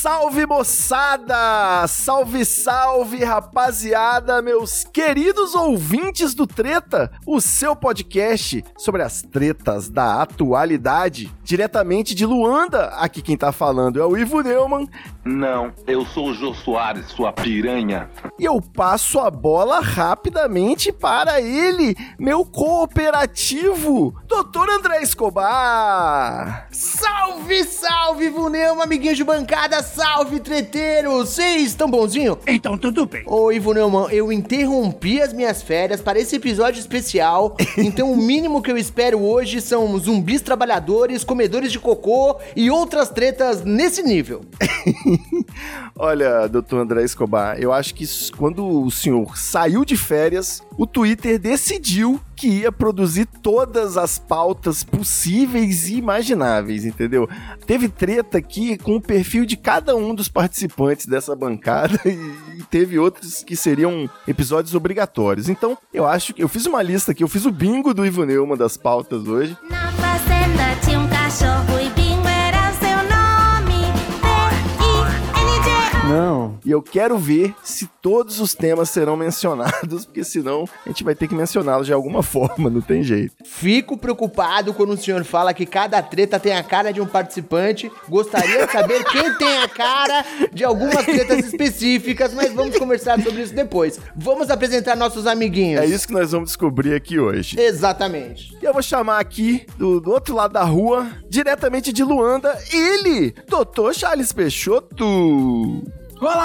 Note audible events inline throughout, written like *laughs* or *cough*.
Salve, moçada! Salve, salve rapaziada, meus queridos ouvintes do Treta, o seu podcast sobre as tretas da atualidade, diretamente de Luanda. Aqui quem tá falando é o Ivo Neumann Não, eu sou o Jô Soares, sua piranha. e eu passo a bola rapidamente para ele, meu cooperativo, Dr. André Escobar. Salve, salve, Ivuneu, amiguinhos de bancada, salve, treteiros! Vocês estão bonzinho? Então tudo bem. Ô, Ivo Neumann, eu interrompi as minhas férias para esse episódio especial, *laughs* então o mínimo que eu espero hoje são zumbis trabalhadores, comedores de cocô e outras tretas nesse nível. *laughs* Olha, doutor André Escobar, eu acho que quando o senhor saiu de férias, o Twitter decidiu que ia produzir todas as pautas possíveis e imagináveis, entendeu? Teve treta aqui com o perfil de cada um dos participantes dessa bancada *laughs* e teve outros que seriam episódios obrigatórios. Então, eu acho que eu fiz uma lista aqui, eu fiz o bingo do Ivo Neumann das pautas hoje. Na fazenda tinha um cachorro e Não. E eu quero ver se todos os temas serão mencionados, *laughs* porque senão a gente vai ter que mencioná-los de alguma *laughs* forma, não tem jeito. Fico preocupado quando o senhor fala que cada treta tem a cara de um participante. Gostaria de saber quem tem a cara de algumas tretas específicas, mas vamos conversar sobre isso depois. Vamos apresentar nossos amiguinhos. É isso que nós vamos descobrir aqui hoje. Exatamente. E eu vou chamar aqui, do, do outro lado da rua, diretamente de Luanda, ele, Dr. Charles Peixoto. Olá,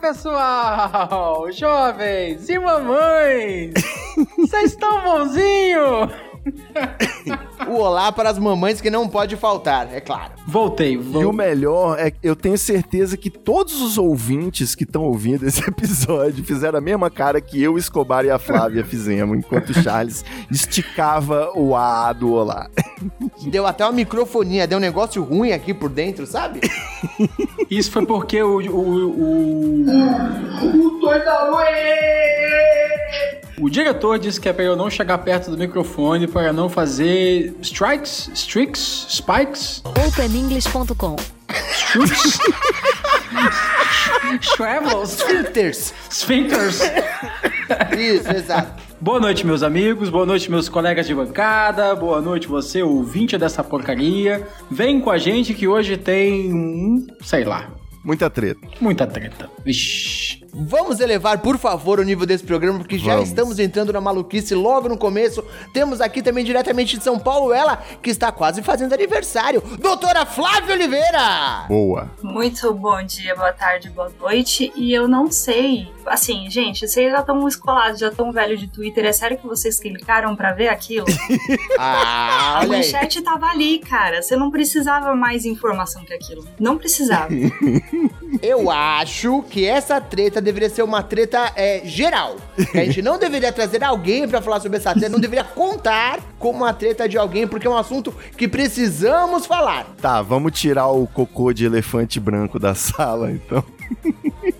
pessoal, jovens e mamães. *laughs* Vocês estão bonzinho? *laughs* O olá para as mamães que não pode faltar, é claro. Voltei, E o melhor é que eu tenho certeza que todos os ouvintes que estão ouvindo esse *laughs* episódio fizeram a mesma cara que eu, Escobar e a Flávia fizemos, enquanto o Charles esticava o A do olá. *laughs* Deu até uma microfonia, deu um negócio ruim aqui por dentro, sabe? Isso foi porque o. o, o... O diretor disse que é pra eu não chegar perto do microfone para não fazer strikes, streaks, spikes, OpenEnglish.com shoots, *laughs* travels, Filters. sphincters. Isso, exato. Boa noite, meus amigos, boa noite, meus colegas de bancada, boa noite, você, ouvinte dessa porcaria. Vem com a gente que hoje tem um. sei lá, Muita treta. muita treta. Ixi. Vamos elevar, por favor, o nível desse programa, porque já Vamos. estamos entrando na maluquice logo no começo. Temos aqui também diretamente de São Paulo ela, que está quase fazendo aniversário, doutora Flávia Oliveira! Boa. Muito bom dia, boa tarde, boa noite. E eu não sei. Assim, gente, vocês já estão escolados, já estão velhos de Twitter. É sério que vocês clicaram pra ver aquilo? *laughs* Ah, A manchete tava ali, cara. Você não precisava mais informação que aquilo. Não precisava. *laughs* Eu acho que essa treta deveria ser uma treta é, geral. A gente não deveria trazer alguém pra falar sobre essa treta, não deveria contar como uma treta de alguém, porque é um assunto que precisamos falar. Tá, vamos tirar o cocô de elefante branco da sala, então. *laughs*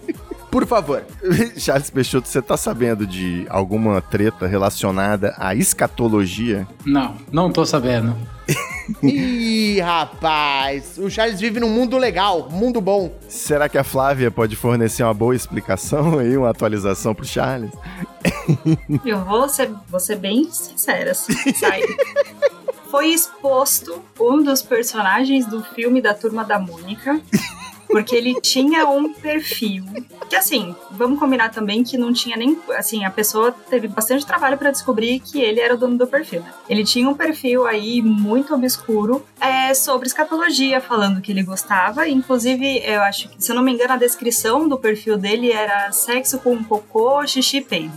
Por favor. *laughs* Charles Peixoto, você tá sabendo de alguma treta relacionada à escatologia? Não, não tô sabendo. *laughs* Ih, rapaz, o Charles vive num mundo legal, mundo bom. Será que a Flávia pode fornecer uma boa explicação aí, uma atualização pro Charles? *laughs* Eu vou ser, vou ser bem sincera, assim, sai. Foi exposto um dos personagens do filme da Turma da Mônica. Porque ele tinha um perfil. Que assim, vamos combinar também que não tinha nem. Assim, a pessoa teve bastante trabalho pra descobrir que ele era o dono do perfil. né? Ele tinha um perfil aí muito obscuro é, sobre escatologia, falando que ele gostava. Inclusive, eu acho que, se eu não me engano, a descrição do perfil dele era sexo com cocô, xixi e peido.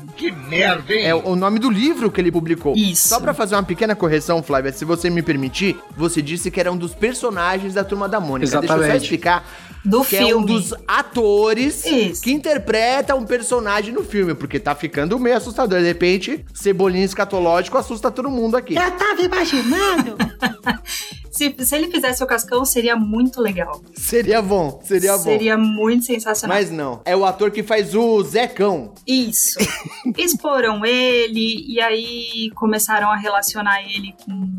É o nome do livro que ele publicou. Isso. Só pra fazer uma pequena correção, Flávia, se você me permitir, você disse que era um dos personagens da Turma da Mônica. Deixa eu só Exatamente. explicar. Do que filme. é um dos atores Isso. que interpreta um personagem no filme, porque tá ficando meio assustador. De repente, cebolinha escatológico assusta todo mundo aqui. tava imaginando. *laughs* Se, se ele fizesse o Cascão, seria muito legal. Seria bom, seria bom. Seria muito sensacional. Mas não, é o ator que faz o Zecão. Isso. *laughs* Exporam ele e aí começaram a relacionar ele com,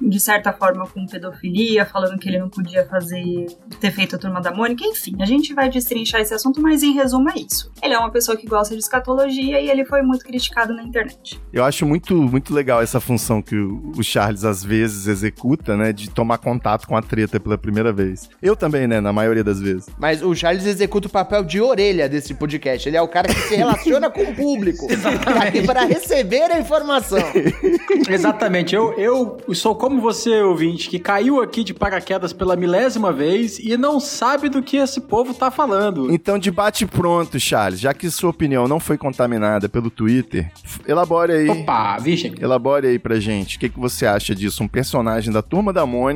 de certa forma, com pedofilia, falando que ele não podia fazer, ter feito a turma da Mônica. Enfim, a gente vai destrinchar esse assunto, mas em resumo é isso. Ele é uma pessoa que gosta de escatologia e ele foi muito criticado na internet. Eu acho muito, muito legal essa função que o Charles às vezes executa, né? De tomar contato com a treta pela primeira vez. Eu também, né? Na maioria das vezes. Mas o Charles executa o papel de orelha desse podcast. Ele é o cara que se relaciona com o público. *laughs* Tá aqui para receber a informação. *laughs* Exatamente. Eu, eu sou como você, ouvinte, que caiu aqui de paraquedas pela milésima vez e não sabe do que esse povo tá falando. Então, debate pronto, Charles. Já que sua opinião não foi contaminada pelo Twitter, elabore aí. Opa, vixe. Elabore aí pra gente. O que, que você acha disso? Um personagem da turma da Mônica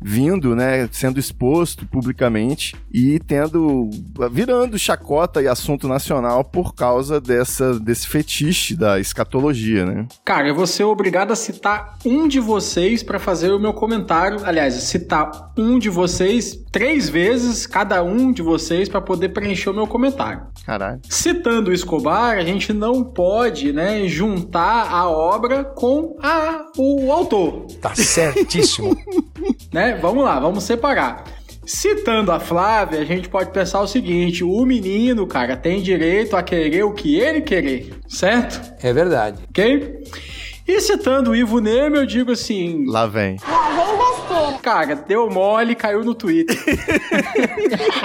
vindo, né? Sendo exposto publicamente e tendo. virando chacota e assunto nacional por causa dessa, desse fetiche da escatologia, né? Cara, eu vou ser obrigado a citar um de vocês pra fazer o meu comentário. Aliás, citar um de vocês três vezes, cada um de vocês, pra poder preencher o meu comentário. Caralho. Citando o Escobar, a gente não pode, né, juntar a obra com a, o autor, Tá certíssimo. *laughs* né? Vamos lá, vamos separar. Citando a Flávia, a gente pode pensar o seguinte: o menino, cara, tem direito a querer o que ele querer, certo? É verdade. Ok? E citando o Ivo Neme, eu digo assim: Lá vem. cara, deu mole e caiu no Twitter. *laughs*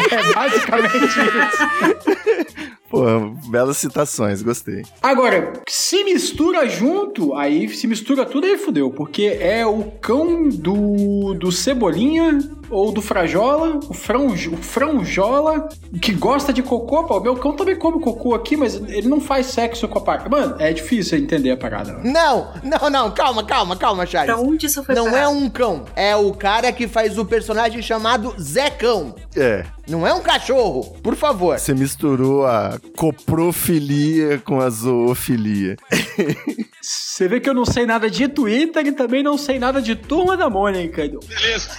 é basicamente isso. Pô, belas citações, gostei. Agora, se mistura junto, aí se mistura tudo, aí fudeu. Porque é o cão do, do Cebolinha ou do Frajola, o, franj, o Franjola, que gosta de cocô. Pô, o meu cão também come cocô aqui, mas ele não faz sexo com a parte. Mano, é difícil entender a parada. né? Não, não, não, calma, calma, calma, Charles. Pra onde isso foi Não é um cão, é o cara que faz o personagem chamado Zecão. É, Não é um cachorro, por favor. você misturou a coprofilia com a zoofilia. Você vê que eu não sei nada de Twitter e também não sei nada de Turma da Mônica. Beleza.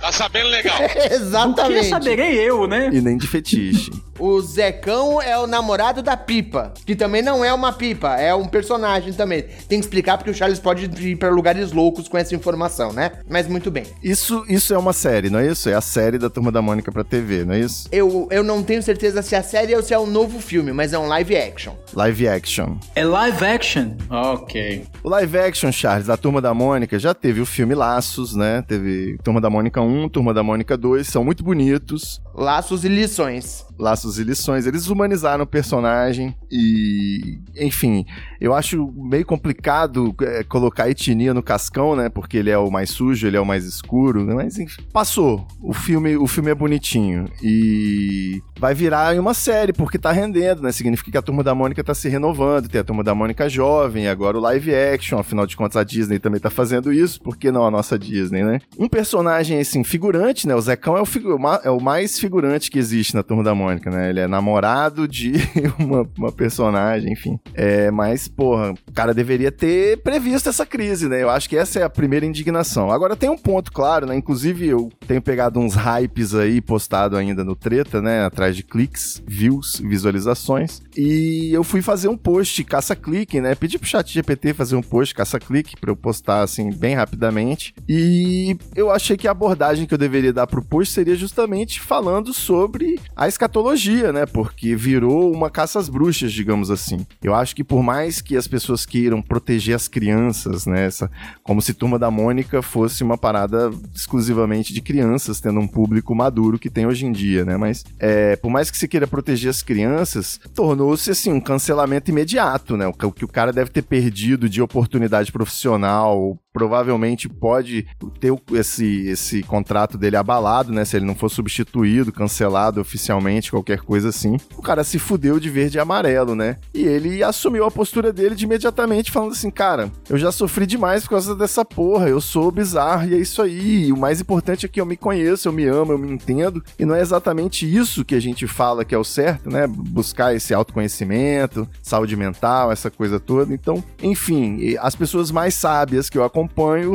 Tá sabendo legal. *laughs* que Exatamente. saberei eu, né? E nem de fetiche. O Zecão é o namorado da Pipa, que também não é uma pipa, é um personagem também. Tem que explicar porque o Charles pode ir pra lugares loucos com essa informação, né? Mas muito bem. Isso, isso é uma série, não é isso? É a série da Turma da Mônica pra TV, não é isso? Eu, eu não tenho certeza se é a série ou se é um novo filme, mas é um live action. Live action. É live action. Ok. O live action, Charles, da Turma da Mônica, já teve o filme Laços, né? Teve Turma da Mônica 1, Turma da Mônica 2, são muito bonitos. Laços e lições. Laços e lições. Eles humanizaram o personagem e, enfim, eu acho meio complicado é, colocar etnia no Cascão, né? Porque ele é o mais sujo, ele é o mais escuro, né? Mas enfim, passou. O filme, o filme é bonitinho e vai virar uma série porque tá rendendo, né? Significa que a Turma da Mônica tá se renovando, tem a Turma da Mônica jovem, agora o live action, afinal de contas a Disney também tá fazendo isso, por que não a nossa Disney, né? Um personagem assim figurante, né? O Zecão é o, ma- é o mais figurante que existe na Turma da Mônica, né? Ele é namorado de *laughs* uma, uma personagem, enfim. É, mas, porra, o cara deveria ter previsto essa crise, né? Eu acho que essa é a primeira indignação. Agora tem um ponto claro, né? Inclusive eu tenho pegado uns hypes aí, postado ainda no Treta, né? Atrás de cliques, views, visualizações. E eu fui fazer um post caça-clique, né? Pedi pro chat GPT fazer um post caça-clique pra eu postar, assim, bem rapidamente. E eu achei que a abordagem que eu deveria dar pro post seria justamente falando sobre a escatologia, né? Porque virou uma caça às bruxas, digamos assim. Eu acho que por mais que as pessoas queiram proteger as crianças, né? Essa, como se Turma da Mônica fosse uma parada exclusivamente de crianças, tendo um público maduro que tem hoje em dia, né? Mas é, por mais que se queira proteger as crianças, tornou-se assim um cancelamento imediato, né? O que o cara deve ter perdido de oportunidade profissional provavelmente pode ter esse, esse contrato dele abalado, né? Se ele não for substituído, cancelado oficialmente, qualquer coisa assim. O cara se fudeu de verde e amarelo, né? E ele assumiu a postura dele de imediatamente, falando assim: cara, eu já sofri demais por causa dessa porra, eu sou bizarro e é isso aí. E o mais importante é que eu me conheço, eu me amo, eu me entendo. E não é exatamente isso que a gente fala que é o certo, né? Buscar esse autoconhecimento, saúde mental, essa coisa toda. Então, enfim, as pessoas mais sábias que eu acompanho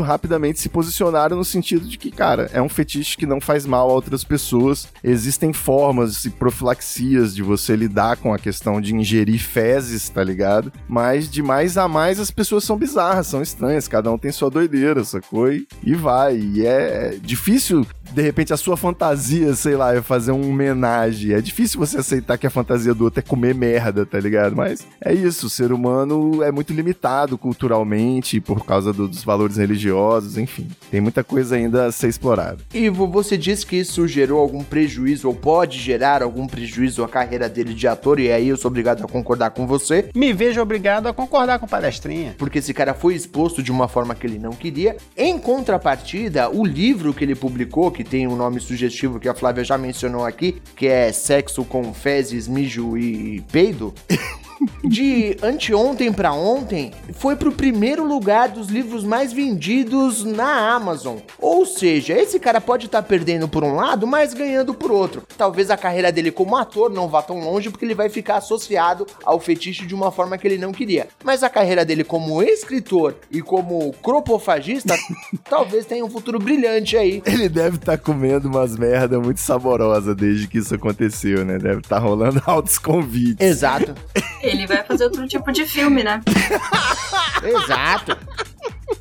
rapidamente se posicionaram no sentido de que, cara, é um fetiche que não faz mal a outras pessoas. Existem formas e profilaxias de você lidar com a questão de ingerir fezes, tá ligado? Mas de mais a mais as pessoas são bizarras, são estranhas, cada um tem sua doideira, sacou? E, e vai. E é difícil, de repente, a sua fantasia, sei lá, é fazer uma homenagem. É difícil você aceitar que a fantasia do outro é comer merda, tá ligado? Mas é isso, o ser humano é muito limitado culturalmente por causa do- dos valores religiosos, enfim. Tem muita coisa ainda a ser explorada. Ivo, você disse que isso gerou algum prejuízo ou pode gerar algum prejuízo à carreira dele de ator, e aí eu sou obrigado a concordar com você, Me vejo obrigado a concordar com o palestrinha. porque esse cara foi exposto de uma forma que ele não queria. Em contrapartida, o livro que ele publicou, que tem um nome sugestivo que a Flávia já mencionou aqui, que é Sexo com Fezes, Mijo e Peido. *laughs* De anteontem pra ontem, foi pro primeiro lugar dos livros mais vendidos na Amazon. Ou seja, esse cara pode estar perdendo por um lado, mas ganhando por outro. Talvez a carreira dele como ator não vá tão longe, porque ele vai ficar associado ao fetiche de uma forma que ele não queria. Mas a carreira dele como escritor e como cropofagista, *laughs* talvez tenha um futuro brilhante aí. Ele deve estar comendo umas merda muito saborosa desde que isso aconteceu, né? Deve estar rolando *laughs* altos convites. Exato, *laughs* Ele vai fazer outro tipo de filme, né? *laughs* exato.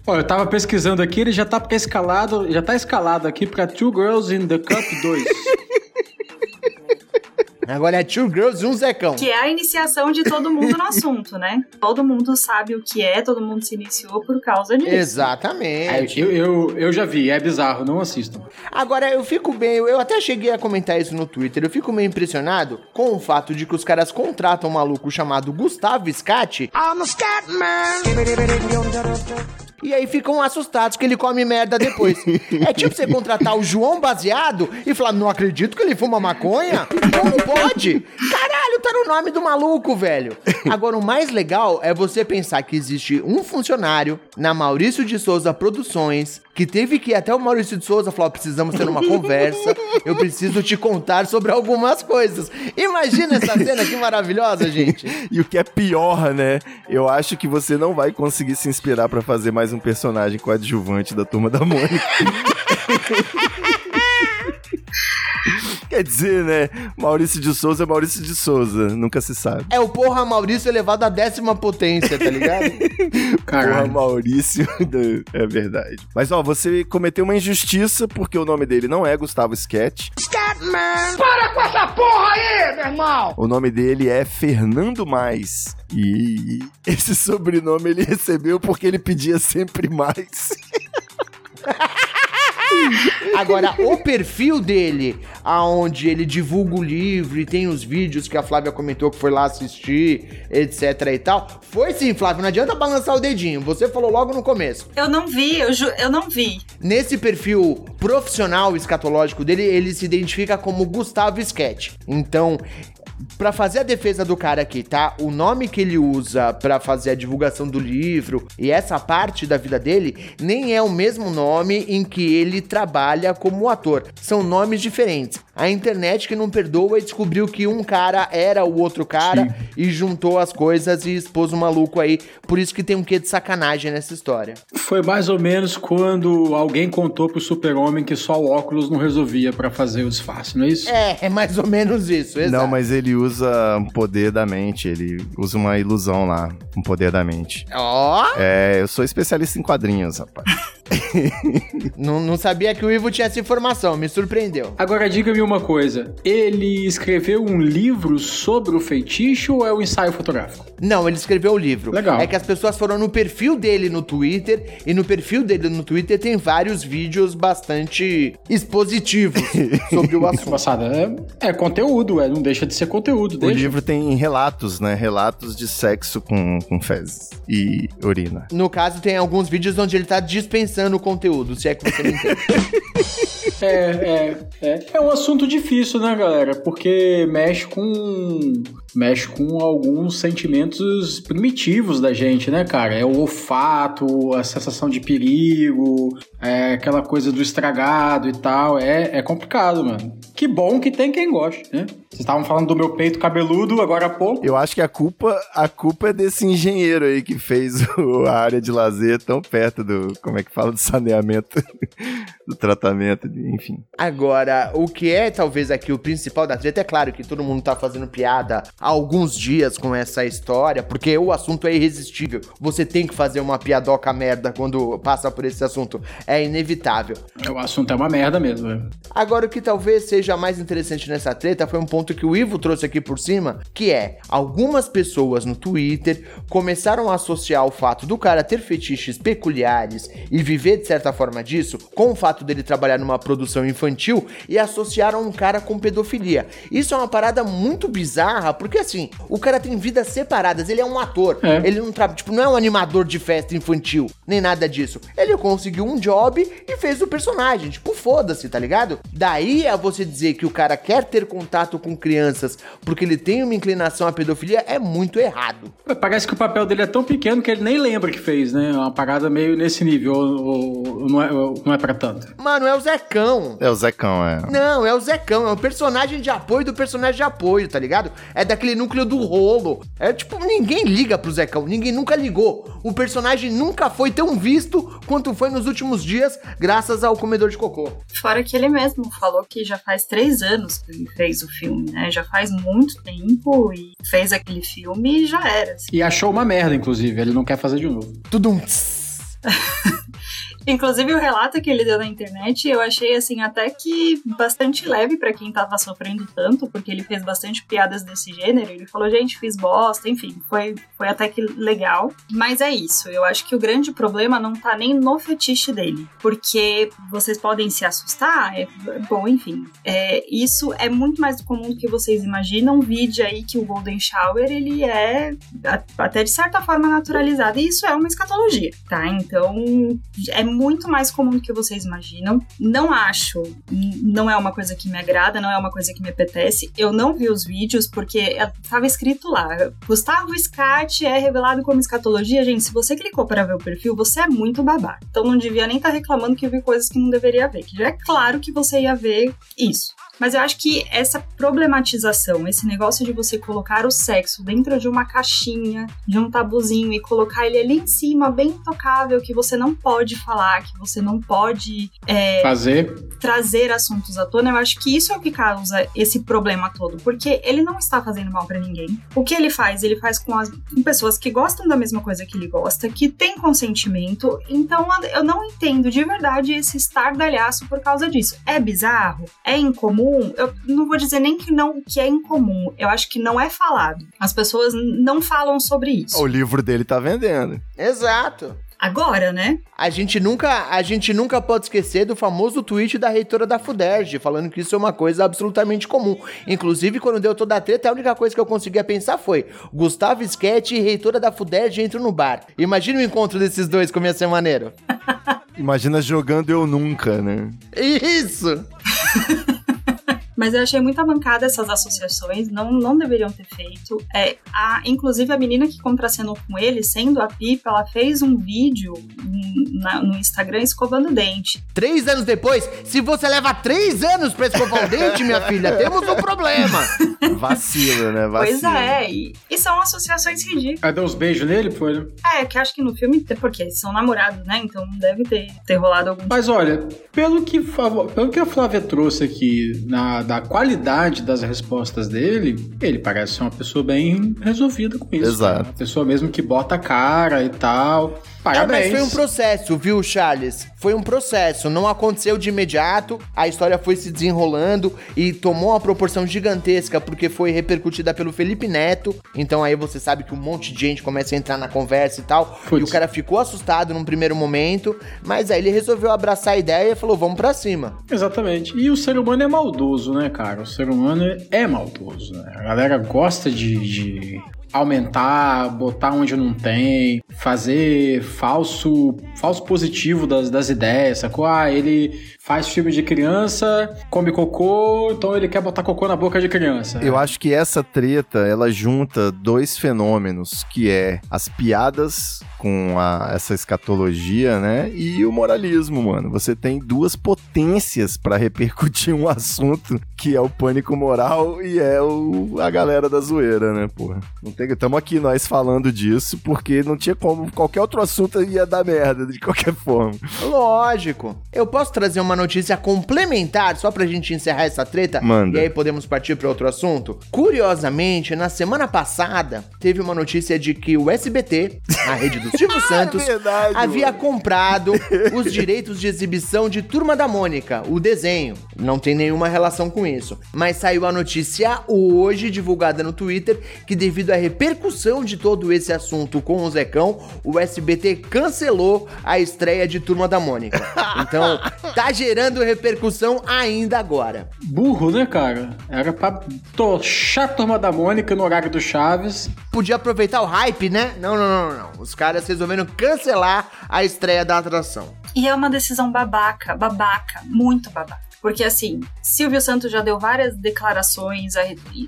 Ó, eu tava pesquisando aqui, ele já tá escalado, já tá escalado aqui pra Two Girls in the Cup 2. *laughs* Agora é Two Girls e um Zecão. Que é a iniciação de todo mundo no *laughs* assunto, né? Todo mundo sabe o que é, todo mundo se iniciou por causa disso. Exatamente. eu, eu, eu já vi, é bizarro, não assistam. Agora, eu fico bem, eu até cheguei a comentar isso no Twitter, eu fico meio impressionado com o fato de que os caras contratam um maluco chamado Gustavo Scatti. E aí ficam assustados que ele come merda depois. *laughs* É tipo você contratar o João Baseado e falar, não acredito que ele fuma maconha? Pode? *laughs* Caralho, tá no nome do maluco, velho. Agora, o mais legal é você pensar que existe um funcionário na Maurício de Souza Produções que teve que ir até o Maurício de Souza falar, "Ó, precisamos ter uma conversa, eu preciso te contar sobre algumas coisas. Imagina essa cena, que maravilhosa, gente. *laughs* E o que é pior, né? Eu acho que você não vai conseguir se inspirar pra fazer mais um personagem coadjuvante da Turma da Mônica. *laughs* Quer dizer, né? Maurício de Souza é Maurício de Souza. Nunca se sabe. É o porra Maurício elevado à décima potência, tá ligado? *laughs* Porra, Caralho. Maurício. *laughs* é verdade. Mas, ó, você cometeu uma injustiça porque o nome dele não é Gustavo Sketch. Para com essa porra aí, meu irmão! O nome dele é Fernando Mais. E esse sobrenome ele recebeu porque ele pedia sempre mais. *laughs* *laughs* Agora, o perfil dele, aonde ele divulga o livro e tem os vídeos que a Flávia comentou que foi lá assistir, etc e tal, foi sim, Flávia, não adianta balançar o dedinho, você falou logo no começo. Eu não vi, eu, eu não vi. Nesse perfil profissional escatológico dele, ele se identifica como Gustavo Sketch. Então, pra fazer a defesa do cara aqui, tá? O nome que ele usa pra fazer a divulgação do livro e essa parte da vida dele nem é o mesmo nome em que ele trabalha como ator. São nomes diferentes. A internet que não perdoa e descobriu que um cara era o outro cara e juntou as coisas e expôs o maluco aí. Por isso que tem um quê de sacanagem nessa história. Foi mais ou menos quando alguém contou pro super-homem que só o óculos não resolvia pra fazer o disfarce, não é isso? É, é mais ou menos isso, exato. Não, mas ele usa um poder da mente. Ele usa uma ilusão lá. Um poder da mente. Ó, É, eu sou especialista em quadrinhos, rapaz. *laughs* não, não sabia que o Ivo tinha essa informação, me surpreendeu. Agora diga-me uma coisa: ele escreveu um livro sobre o feitiço ou é um ensaio fotográfico? Não, ele escreveu o livro. Legal. É que as pessoas foram no perfil dele no Twitter, e no perfil dele no Twitter tem vários vídeos bastante expositivos *laughs* sobre o assunto. Passada, é, é conteúdo, é, não deixa de Esse é conteúdo, O deixa. livro tem relatos, né? Relatos de sexo com, com fezes e urina. No caso, tem alguns vídeos onde ele tá dispensando o conteúdo, se é que você me entende. *laughs* É, é, é. É um assunto difícil, né, galera? Porque mexe com. Mexe com alguns sentimentos primitivos da gente, né, cara? É o olfato, a sensação de perigo, é aquela coisa do estragado e tal. É, é complicado, mano. Que bom que tem quem goste, né? Vocês estavam falando do meu peito cabeludo agora há pouco. Eu acho que a culpa, a culpa é desse engenheiro aí que fez *laughs* o- a área de lazer tão perto do, como é que fala, do saneamento, *laughs* do tratamento, de- enfim. Agora, o que é talvez aqui o principal da treta, é claro que todo mundo tá fazendo piada alguns dias com essa história, porque o assunto é irresistível. Você tem que fazer uma piadoca merda quando passa por esse assunto. É inevitável. O assunto é uma merda mesmo, né? Agora, o que talvez seja mais interessante nessa treta foi um ponto que o Ivo trouxe aqui por cima, que é algumas pessoas no Twitter começaram a associar o fato do cara ter fetiches peculiares e viver de certa forma disso com o fato dele trabalhar numa produção infantil e associaram um cara com pedofilia. Isso é uma parada muito bizarra, porque assim, o cara tem vidas separadas, ele é um ator, É. ele não trabalha, tipo, não é um animador de festa infantil, nem nada disso. Ele conseguiu um job e fez o personagem, tipo, foda-se, tá ligado? Daí a você dizer que o cara quer ter contato com crianças porque ele tem uma inclinação à pedofilia é muito errado. Parece que o papel dele é tão pequeno que ele nem lembra que fez, né? É uma parada meio nesse nível, ou, ou- não, é, ou não é pra tanto. Mano, é o Zecão. É o Zecão, é. Não, é o Zecão, é o personagem de apoio do personagem de apoio, tá ligado? É daquele núcleo do rolo. É tipo, ninguém liga pro Zecão, ninguém nunca ligou. O personagem nunca foi tão visto quanto foi nos últimos dias, graças ao comedor de cocô. Fora que ele mesmo falou que já faz três anos que ele fez o filme, né? Já faz muito tempo e fez aquele filme e já era. assim. E achou uma merda, inclusive. Ele não quer fazer de novo. Tudo um. *laughs* Inclusive, o relato que ele deu na internet, eu achei, assim, até que bastante leve pra quem tava sofrendo tanto, porque ele fez bastante piadas desse gênero. Ele falou, gente, fiz bosta, enfim, foi, foi até que legal. Mas é isso, eu acho que o grande problema não tá nem no fetiche dele, porque vocês podem se assustar, é, bom, enfim. É, isso é muito mais comum do que vocês imaginam. Vide aí que o Golden Shower, ele é até de certa forma naturalizado, e isso é uma escatologia, tá? Então, é muito mais comum do que vocês imaginam. Não acho, não é uma coisa que me agrada, não é uma coisa que me apetece. Eu não vi os vídeos porque estava escrito lá: Gustavo Scat é revelado como escatologia. Gente, se você clicou para ver o perfil, você é muito babaca. Então não devia nem estar reclamando que viu coisas que não deveria ver. Que já é claro que você ia ver isso. Mas eu acho que essa problematização, esse negócio de você colocar o sexo dentro de uma caixinha, de um tabuzinho e colocar ele ali em cima, bem intocável, que você não pode falar, que você não pode é, Fazer. trazer assuntos à tona, eu acho que isso é o que causa esse problema todo, porque ele não está fazendo mal pra ninguém. O que ele faz? Ele faz com, as, com pessoas que gostam da mesma coisa que ele gosta, que tem consentimento, então eu não entendo de verdade esse estardalhaço por causa disso. É bizarro? É incomum? Eu não vou dizer nem que não que é incomum, eu acho que não é falado. As pessoas não falam sobre isso. O livro dele tá vendendo. Exato. Agora, né? A gente nunca, a gente nunca pode esquecer do famoso tweet da reitora da FUDERJ, falando que isso é uma coisa absolutamente comum. Inclusive, quando deu toda a treta, a única coisa que eu conseguia pensar foi: Gustavo Sketch e reitora da FUDERJ entram no bar. Imagina o encontro desses dois como ia ser maneiro. Imagina jogando eu nunca, né? Isso! *laughs* Mas eu achei muita mancada essas associações, não, não deveriam ter feito. É, a, inclusive, a menina que contracenou com ele, sendo a Pipa, ela fez um vídeo na- no Instagram escovando o dente. Três anos depois, se você leva três anos pra escovar o *laughs* dente, minha filha, temos um problema. Vacilo, né? Vacilo. Pois é, e, e são associações ridículas. Aí deu uns beijos nele, foi, né? É, que acho que no filme, porque eles são namorados, né? Então deve ter, ter rolado algum Mas olha, pelo que, pelo que a Flávia trouxe aqui na, da qualidade das respostas dele, ele parece ser uma pessoa bem resolvida com isso. Exato. Uma pessoa mesmo que bota a cara e tal. Parabéns. É, mas foi um processo, viu, Charles? Foi um processo, não aconteceu de imediato, a história foi se desenrolando e tomou uma proporção gigantesca porque foi repercutida pelo Felipe Neto. Então aí você sabe que um monte de gente começa a entrar na conversa e tal. E o cara ficou assustado num primeiro momento, mas aí ele resolveu abraçar a ideia e falou: vamos pra cima. Exatamente. E o ser humano é maldoso, né, cara? O ser humano é maldoso, né? A galera gosta de, de aumentar, botar onde não tem, fazer falso, falso positivo das, das ideias, sacou? Ah, ele faz filme de criança, come cocô, então ele quer botar cocô na boca de criança. Eu acho que essa treta, ela junta dois fenômenos, que é as piadas com a- essa escatologia, né? E o moralismo, mano. Você tem duas potências pra repercutir um assunto que é o pânico moral e é o, a galera da zoeira, né, porra? Não tem, tamo aqui nós falando disso porque não tinha como, qualquer outro assunto ia dar merda de qualquer forma. Lógico. Eu posso trazer uma notícia complementar só pra gente encerrar essa treta? Manda. E aí podemos partir pra outro assunto? Curiosamente, na semana passada, teve uma notícia de que o SBT, a rede do Silvio *laughs* Santos, verdade, havia mano. comprado *laughs* os direitos de exibição de Turma da Mônica, o desenho. Não tem nenhuma relação com isso. Mas saiu a notícia hoje, divulgada no Twitter, que devido à repercussão de todo esse assunto com o Zecão, o SBT cancelou a estreia de Turma da Mônica. *laughs* Então, tá gerando repercussão ainda agora. Burro, né, cara? Era pra tochar a turma da Mônica no horário do Chaves. Podia aproveitar o hype, né? Não, não, não, não. não. Os caras resolveram cancelar a estreia da atração. E é uma decisão babaca, babaca, muito babaca. Porque assim, Silvio Santos já deu várias declarações a-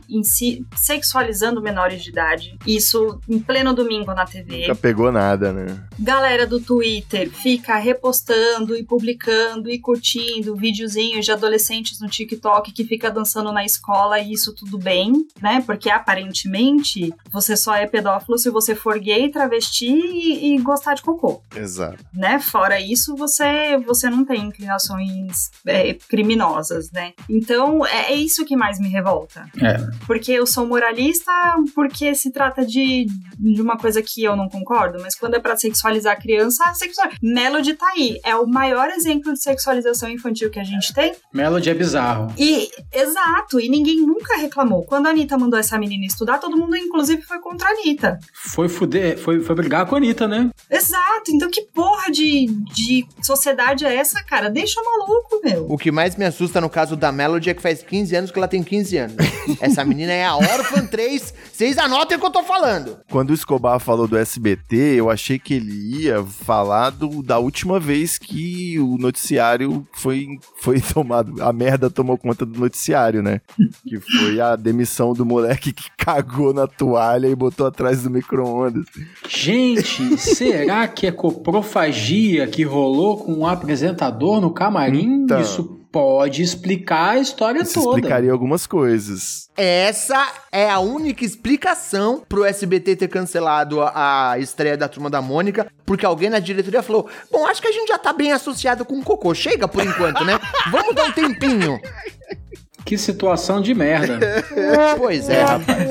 em si, sexualizando menores de idade. Isso em pleno domingo na TV. Nunca pegou nada, né? Galera do Twitter fica repostando e publicando e curtindo videozinhos de adolescentes no TikTok que fica dançando na escola e isso tudo bem, né? Porque aparentemente você só é pedófilo se você for gay, travesti e, e gostar de cocô Exato. né? Fora isso, você você não tem inclinações é, criminosas, né? Então é, é isso que mais me revolta. É. Porque eu sou moralista, porque se trata de, de uma coisa que eu não concordo, mas quando é pra sexualizar a criança, sexual... Melody tá aí. É o maior exemplo de sexualização infantil que a gente tem. Melody é bizarro. E, exato, e ninguém nunca reclamou. Quando a Anitta mandou essa menina estudar, todo mundo, inclusive, foi contra a Anitta. Foi fuder, foi, foi brigar com a Anitta, né? Exato, então que porra de, de sociedade é essa, cara? Deixa maluco, meu. O que mais me assusta no caso da Melody é que faz 15 anos que ela tem 15 anos. *laughs* Essa menina é a Orphan 3. Vocês anotem o que eu tô falando. Quando o Escobar falou do SBT, eu achei que ele ia falar do- da última vez que o noticiário foi, foi *laughs* tomado. A merda tomou conta do noticiário, né? Que foi a demissão do moleque que cagou na toalha e botou atrás do micro-ondas. Gente, será que é coprofagia que rolou com o apresentador no camarim? Então. Isso pode explicar a história Isso toda. explicaria algumas coisas. Essa é a única explicação pro SBT ter cancelado a, a estreia da Turma da Mônica, porque alguém na diretoria falou: Bom, acho que a gente já tá bem associado com o cocô. Chega por enquanto, né? Vamos dar um tempinho. *laughs* Que situação de merda. *laughs* Pois é, rapaz.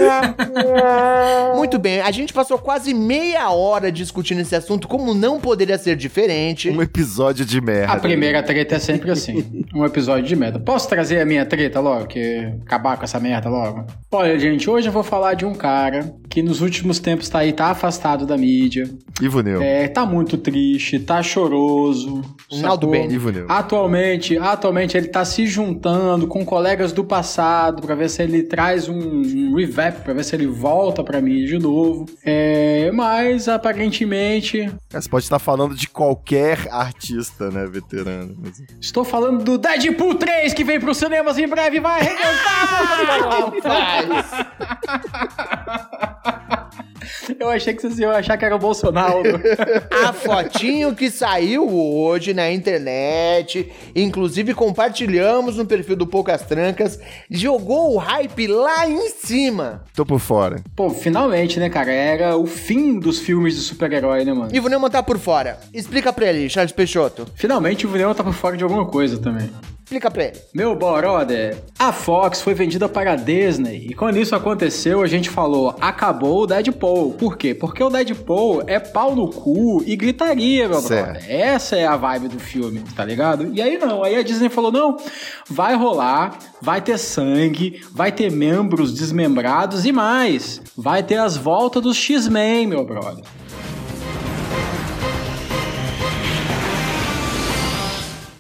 Muito bem, a gente passou quase meia hora discutindo esse assunto, como não poderia ser diferente. Um episódio de merda. A primeira treta é sempre assim. Um episódio de merda. Posso trazer a minha treta logo? Que acabar com essa merda logo? Olha, gente, hoje eu vou falar de um cara que nos últimos tempos tá aí, tá afastado da mídia. Ivo Neu. É, tá muito triste, tá choroso. Naldo sacou? Bene. Ivo Neu. Atualmente, atualmente ele tá se juntando com colegas do passado pra ver se ele traz um, um revamp, pra ver se ele volta pra mídia de novo. É, mas aparentemente Você pode estar falando de qualquer artista, né, veterano. Mas- estou falando do Deadpool 3 que vem pros cinemas em breve e vai arrebentar. *laughs* *laughs* Eu achei que vocês iam achar que era o Bolsonaro. *laughs* A fotinho que saiu hoje na internet, inclusive compartilhamos no perfil do Poucas Trancas, jogou o hype lá em cima. Tô por fora. Pô, finalmente, né, cara? Era o fim dos filmes de super-herói, né, mano? E o Neumann tá por fora. Explica pra ele, Charles Peixoto. Finalmente o Vinel tá por fora de alguma coisa também. Explica pra ele. Meu brother, a Fox foi vendida para a Disney. E quando isso aconteceu, a gente falou: acabou o Deadpool. Por quê? Porque o Deadpool é pau no cu e gritaria, meu Certo. brother. Essa é a vibe do filme, tá ligado? E aí não, aí a Disney falou: não, vai rolar, vai ter sangue, vai ter membros desmembrados e mais. Vai ter as voltas dos X-Men, meu brother.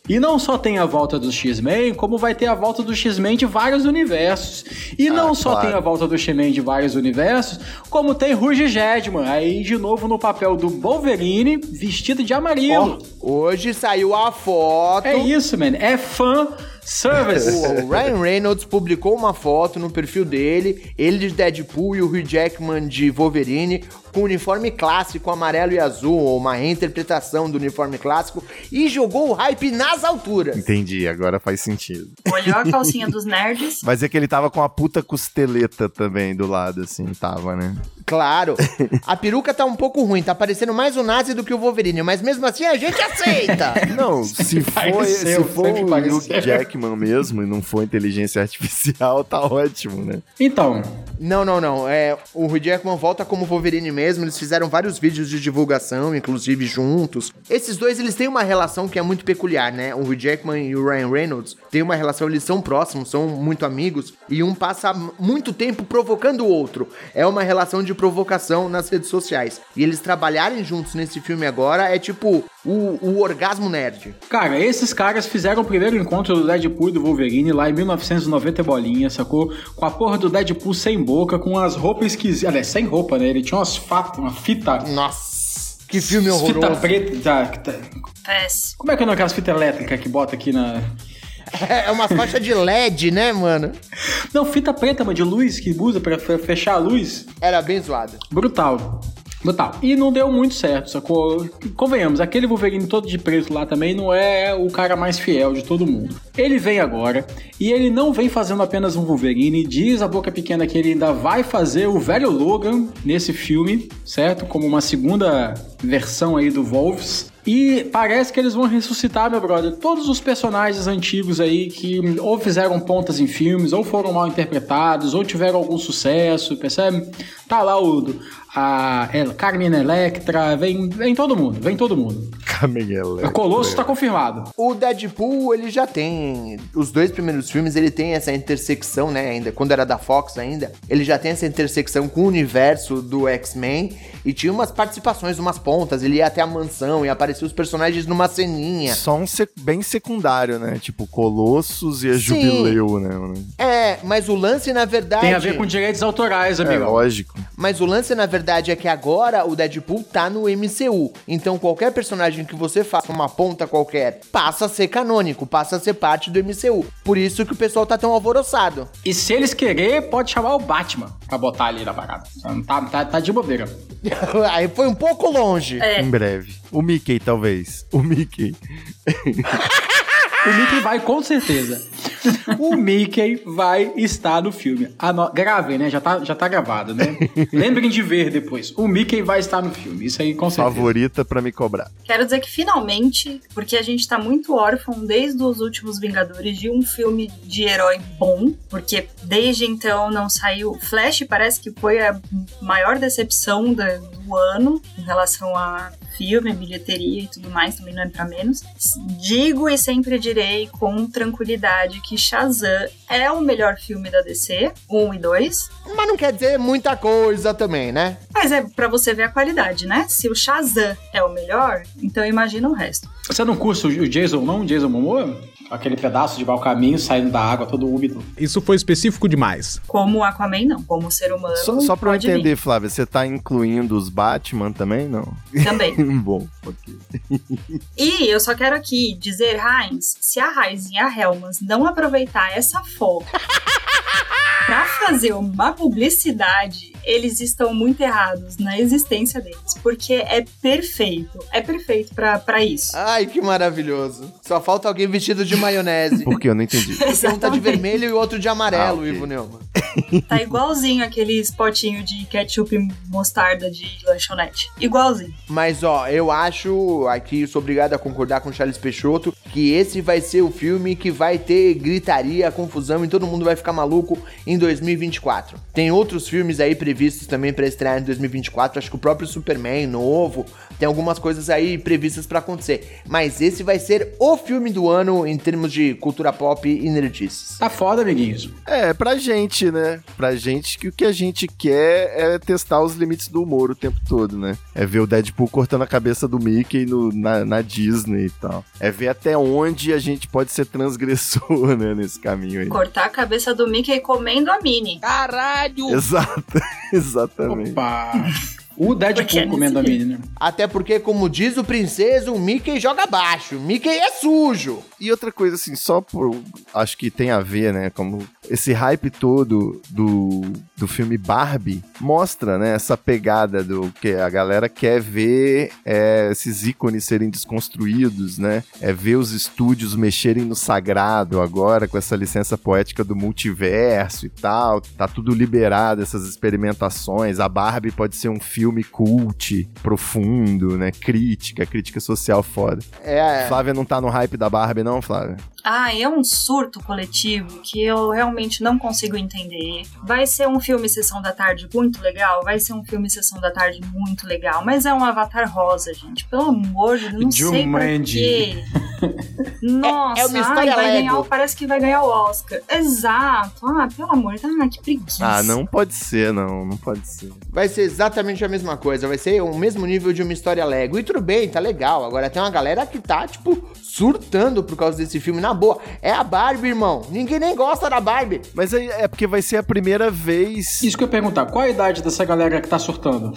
E não só tem a volta dos X-Men, como vai ter a volta do X-Men de vários universos. E não só claro. tem a volta do X-Men de vários universos, como tem Ruge Jedman, aí de novo no papel do Wolverine, vestido de amarelo. Hoje saiu a foto. É isso, man. É fã service. O Ryan Reynolds publicou uma foto no perfil dele, ele de Deadpool e o Hugh Jackman de Wolverine, com uniforme clássico amarelo e azul, ou uma reinterpretação do uniforme clássico, e jogou o hype nas alturas. Entendi, agora faz sentido. Olhou a calcinha *laughs* dos nerds. Mas é que ele tava com a puta costeleta também do lado, assim, tava, né? Claro, *laughs* a peruca tá um pouco ruim, tá parecendo mais o Nazi do que o Wolverine, mas mesmo assim a gente aceita. Não, se for, Pareceu, se for o. Hugh Jackman mesmo e não for inteligência artificial, tá ótimo, né? Então, Não, não, não. É, o Hugh Jackman volta como Wolverine mesmo. Eles fizeram vários vídeos de divulgação, inclusive juntos. Esses dois, eles têm uma relação que é muito peculiar, né? O Hugh Jackman e o Ryan Reynolds têm uma relação, eles são próximos, são muito amigos. E um passa muito tempo provocando o outro. É uma relação de provocação nas redes sociais. E eles trabalharem juntos nesse filme agora é tipo o, o orgasmo nerd. Cara, esses caras fizeram o primeiro encontro do Deadpool e do Wolverine lá em 1990 e bolinha, sacou? Com a porra do Deadpool sem boca, com as roupas esquisitas. Aliás, sem roupa, né? Ele tinha umas fatas, uma fita. Nossa, que filme Fita horroroso. preta. tá, tá. Péssimo. Como é que é o nome daquelas fitas elétricas que bota aqui na. É uma faixa de LED, né, mano? Não, fita preta, mano, de luz que usa pra fe- fechar a luz. Era bem zoado. Brutal. Brutal. E não deu muito certo, sacou? Convenhamos, aquele Wolverine todo de preto lá também não é o cara mais fiel de todo mundo. Ele vem agora e ele não vem fazendo apenas um Wolverine. Diz a boca pequena que ele ainda vai fazer o velho Logan nesse filme, certo? Como uma segunda versão aí do Wolves. E parece que eles vão ressuscitar, meu brother, todos os personagens antigos aí que ou fizeram pontas em filmes, ou foram mal interpretados, ou tiveram algum sucesso, percebe? Tá lá o a El- Carmen Electra, vem, vem todo mundo, vem todo mundo. Camelo. O Colosso tá confirmado. O Deadpool, ele já tem. Os dois primeiros filmes, ele tem essa intersecção, né? Ainda, quando era da Fox ainda, ele já tem essa intersecção com o universo do X-Men. E tinha umas participações, umas pontas. Ele ia até a mansão e aparecia os personagens numa ceninha. Só um sec- bem secundário, né? Tipo, Colossus e a Sim. Jubileu, né? É, mas o lance, na verdade. Tem a ver com direitos autorais, É amigo. lógico. Mas o lance, na verdade, é que agora o Deadpool tá no MCU. Então qualquer personagem que você faça uma ponta qualquer passa a ser canônico, passa a ser parte do MCU. Por isso que o pessoal tá tão alvoroçado. E se eles querer, pode chamar o Batman pra botar ali na parada. Tá, tá, tá de bobeira. *laughs* Aí foi um pouco longe. É. Em breve. O Mickey, talvez. O Mickey. *laughs* O Mickey vai com certeza. O Mickey vai estar no filme. Ano... Gravem, né? Já tá, já tá gravado, né? *laughs* Lembrem de ver depois. O Mickey vai estar no filme. Isso aí com certeza. Favorita pra me cobrar. Quero dizer que finalmente, porque a gente tá muito órfão desde os últimos Vingadores de um filme de herói bom, porque desde então não saiu. Flash parece que foi a maior decepção da- do ano em relação a filme, bilheteria e tudo mais, também não é pra menos. Digo e sempre direi com tranquilidade que Shazam é o melhor filme da DC, 1 e 2, Mas não quer dizer muita coisa também, né? mas é pra você ver a qualidade, né? Se o Shazam é o melhor, então imagina o resto. Você não curte o Jason, não? O Jason Momoa? Aquele pedaço de mau caminho saindo da água todo úmido. Isso foi específico demais. Como o Aquaman, não. Como ser humano. Só, só pra eu pode vir. entender, Flávia, você tá incluindo os Batman também? Não. Também. *laughs* Bom, ok. E eu só quero aqui dizer, Heinz, se a Heinz e a Helmans não aproveitar essa foto *laughs* pra fazer uma publicidade, eles estão muito errados na existência deles. Porque é perfeito. É perfeito pra, pra isso. Ai, que maravilhoso. Só falta alguém vestido de maionese. *laughs* Por que eu não entendi? Porque um tá de vermelho e o outro de amarelo, Ah, ok. Ivo Neumann. Tá igualzinho aqueles potinhos de ketchup e mostarda de lanchonete. Igualzinho. Mas ó, eu acho, aqui sou obrigado a concordar com o Charles Peixoto, que esse vai ser o filme que vai ter gritaria, confusão e todo mundo vai ficar maluco em 2024. Tem outros filmes aí previstos também pra estrear em 2024, acho que o próprio Superman novo, tem algumas coisas aí previstas pra acontecer. Mas esse vai ser o filme do ano em termos de cultura pop e nerdices. Tá foda, amiguinhos. É, pra gente, né? Pra gente que o que a gente quer é testar os limites do humor o tempo todo, né? É ver o Deadpool cortando a cabeça do Mickey no- na, na Disney e tal. É ver até onde a gente pode ser transgressor, *laughs* né, nesse caminho aí. Cortar a cabeça do Mickey comendo a Minnie. Caralho! Exato, *laughs* exatamente. Opa! O Deadpool é comendo a Minnie, né? Até porque, como diz o princeso, o Mickey joga baixo. O Mickey é sujo. E outra coisa, assim, só por. Acho que tem a ver, né? Como esse hype todo do, do filme Barbie mostra, né? Essa pegada do que a galera quer ver é, esses ícones serem desconstruídos, né? É ver os estúdios mexerem no sagrado agora, com essa licença poética do multiverso e tal. Tá tudo liberado, essas experimentações. A Barbie pode ser um filme cult, profundo, né? Crítica, crítica social foda. É. Flávia não tá no hype da Barbie, não, Flávia? Ah, é um surto coletivo que eu realmente não consigo entender. Vai ser um filme Sessão da Tarde muito legal, vai ser um filme Sessão da Tarde muito legal, mas é um Avatar rosa, gente. Pelo amor de Deus, não sei por Jumanji. quê. Nossa, *laughs* É- é uma ai, história vai Lego. ganhar, parece que vai ganhar o Oscar. Exato. Ah, pelo amor de Deus, ah, que preguiça. Ah, não pode ser, não. Não pode ser. Vai ser exatamente a mesma coisa. Vai ser o mesmo nível de uma história Lego. E tudo bem, tá legal. Agora tem uma galera que tá, tipo, surtando por causa desse filme. Na boa, é a Barbie, irmão. Ninguém nem gosta da Barbie. Mas aí é porque vai ser a primeira vez. Isso que eu ia perguntar, qual a idade dessa galera que tá surtando?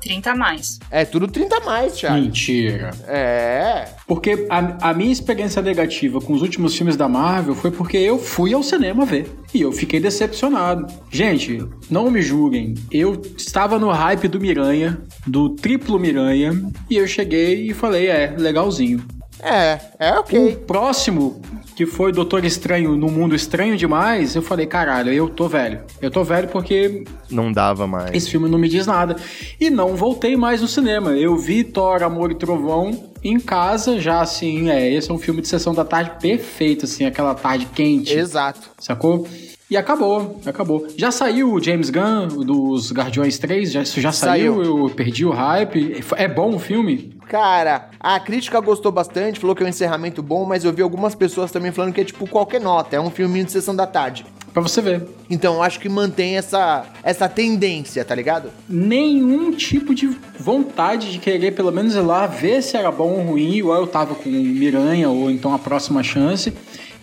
30 a mais. É tudo 30 a mais, Thiago. Mentira. É. Porque a, a minha experiência negativa com os últimos filmes da Marvel foi porque eu fui ao cinema ver. E eu fiquei decepcionado. Gente, não me julguem. Eu estava no hype do Miranha, do triplo Miranha, e eu cheguei e falei, é, legalzinho. É, é O ok. próximo, que foi Doutor Estranho no Mundo Estranho Demais, eu falei, caralho, eu tô velho. Eu tô velho porque Não dava mais. esse filme não me diz nada. E não voltei mais no cinema. Eu vi Thor, Amor e Trovão em casa, já assim, é, esse é um filme de sessão da tarde perfeito, assim, aquela tarde quente, Exato. sacou? E acabou, acabou. Já saiu o James Gunn dos Guardiões 3? Já, já saiu? Saiu. Eu perdi o hype. É bom o filme? Cara, a crítica gostou bastante, falou que é um encerramento bom, mas eu vi algumas pessoas também falando que é tipo qualquer nota, é um filminho de sessão da tarde. Pra você ver. Então eu acho que mantém essa, essa tendência, tá ligado? Nenhum tipo de vontade de querer pelo menos ir lá ver se era bom ou ruim, ou eu tava com Miranha, ou então a próxima chance.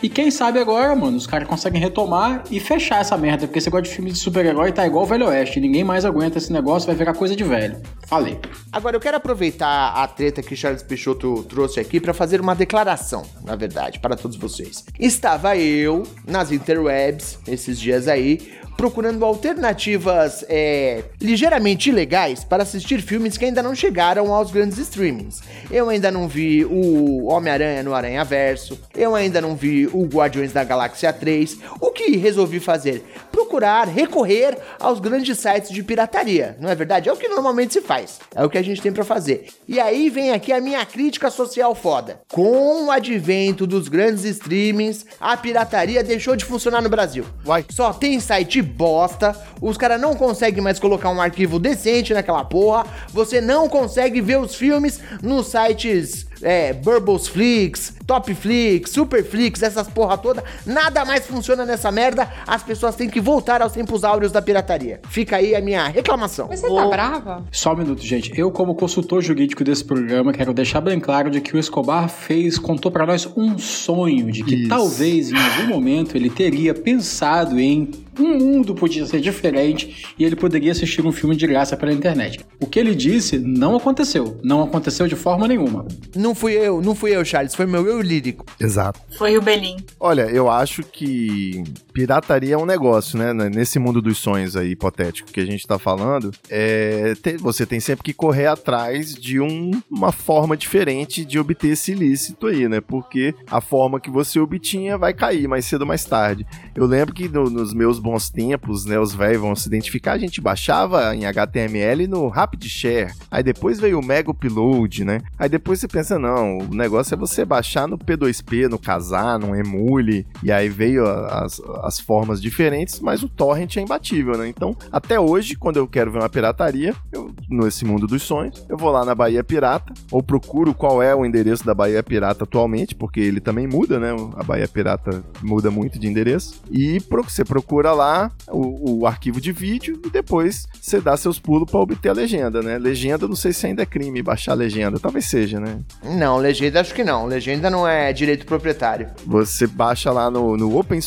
E quem sabe agora, mano, os caras conseguem retomar e fechar essa merda, porque esse negócio de filme de super-herói tá igual o Velho Oeste. Ninguém mais aguenta esse negócio, vai virar coisa de velho. Falei. Agora eu quero aproveitar a treta que Charles Peixoto trouxe aqui pra fazer uma declaração, na verdade, para todos vocês. Estava eu nas interwebs esses dias aí procurando alternativas é, ligeiramente ilegais para assistir filmes que ainda não chegaram aos grandes streamings. Eu ainda não vi o Homem-Aranha no Aranha Verso, eu ainda não vi o Guardiões da Galáxia 3. O que resolvi fazer? Procurar recorrer aos grandes sites de pirataria, não é verdade? É o que normalmente se faz, é o que a gente tem pra fazer. E aí vem aqui a minha crítica social foda. Com o advento dos grandes streamings, a pirataria deixou de funcionar no Brasil. Só tem site bosta, os caras não conseguem mais colocar um arquivo decente naquela porra, você não consegue ver os filmes nos sites é, Burbles Flix, Top Flix, Super Flix, essas porra toda, nada mais funciona nessa merda, as pessoas têm que voltar aos tempos áureos da pirataria. Fica aí a minha reclamação. Mas você tá brava? Só um minuto, gente. Eu, como consultor jurídico desse programa, quero deixar bem claro de que o Escobar fez, contou pra nós um sonho de que Isso. talvez em algum momento ele teria pensado em um mundo podia ser diferente e ele poderia assistir um filme de graça pela internet. O que ele disse não aconteceu. Não aconteceu de forma nenhuma. Não fui eu, não fui eu, Charles, foi meu eu lírico. Exato. Foi o Belim. Olha, eu acho que pirataria é um negócio, né? Nesse mundo dos sonhos aí, hipotético, que a gente tá falando, é, te- você tem sempre que correr atrás de um- uma forma diferente de obter esse ilícito aí, né? Porque a forma que você obtinha vai cair mais cedo ou mais tarde. Eu lembro que no- nos meus bons tempos, né, os velhos vão se identificar, a gente baixava em HTML no Rapid Share. Aí depois veio o Mega Upload, né? Aí depois você pensa, não, o negócio é você baixar no P2P, no Kazaa, no Emule, e aí veio as, as formas diferentes, mas o torrent é imbatível, né? Então, até hoje, quando eu quero ver uma pirataria, eu, nesse mundo dos sonhos, eu vou lá na Bahia Pirata, ou procuro qual é o endereço da Bahia Pirata atualmente, porque ele também muda, né? A Bahia Pirata muda muito de endereço, e você procura lá o, o arquivo de vídeo e depois você dá seus pulos pra obter a legenda, né? Legenda, não sei se ainda é crime baixar a legenda. Talvez seja, né? Não, legenda acho que não. Legenda não é direito proprietário. Você baixa lá no, no Open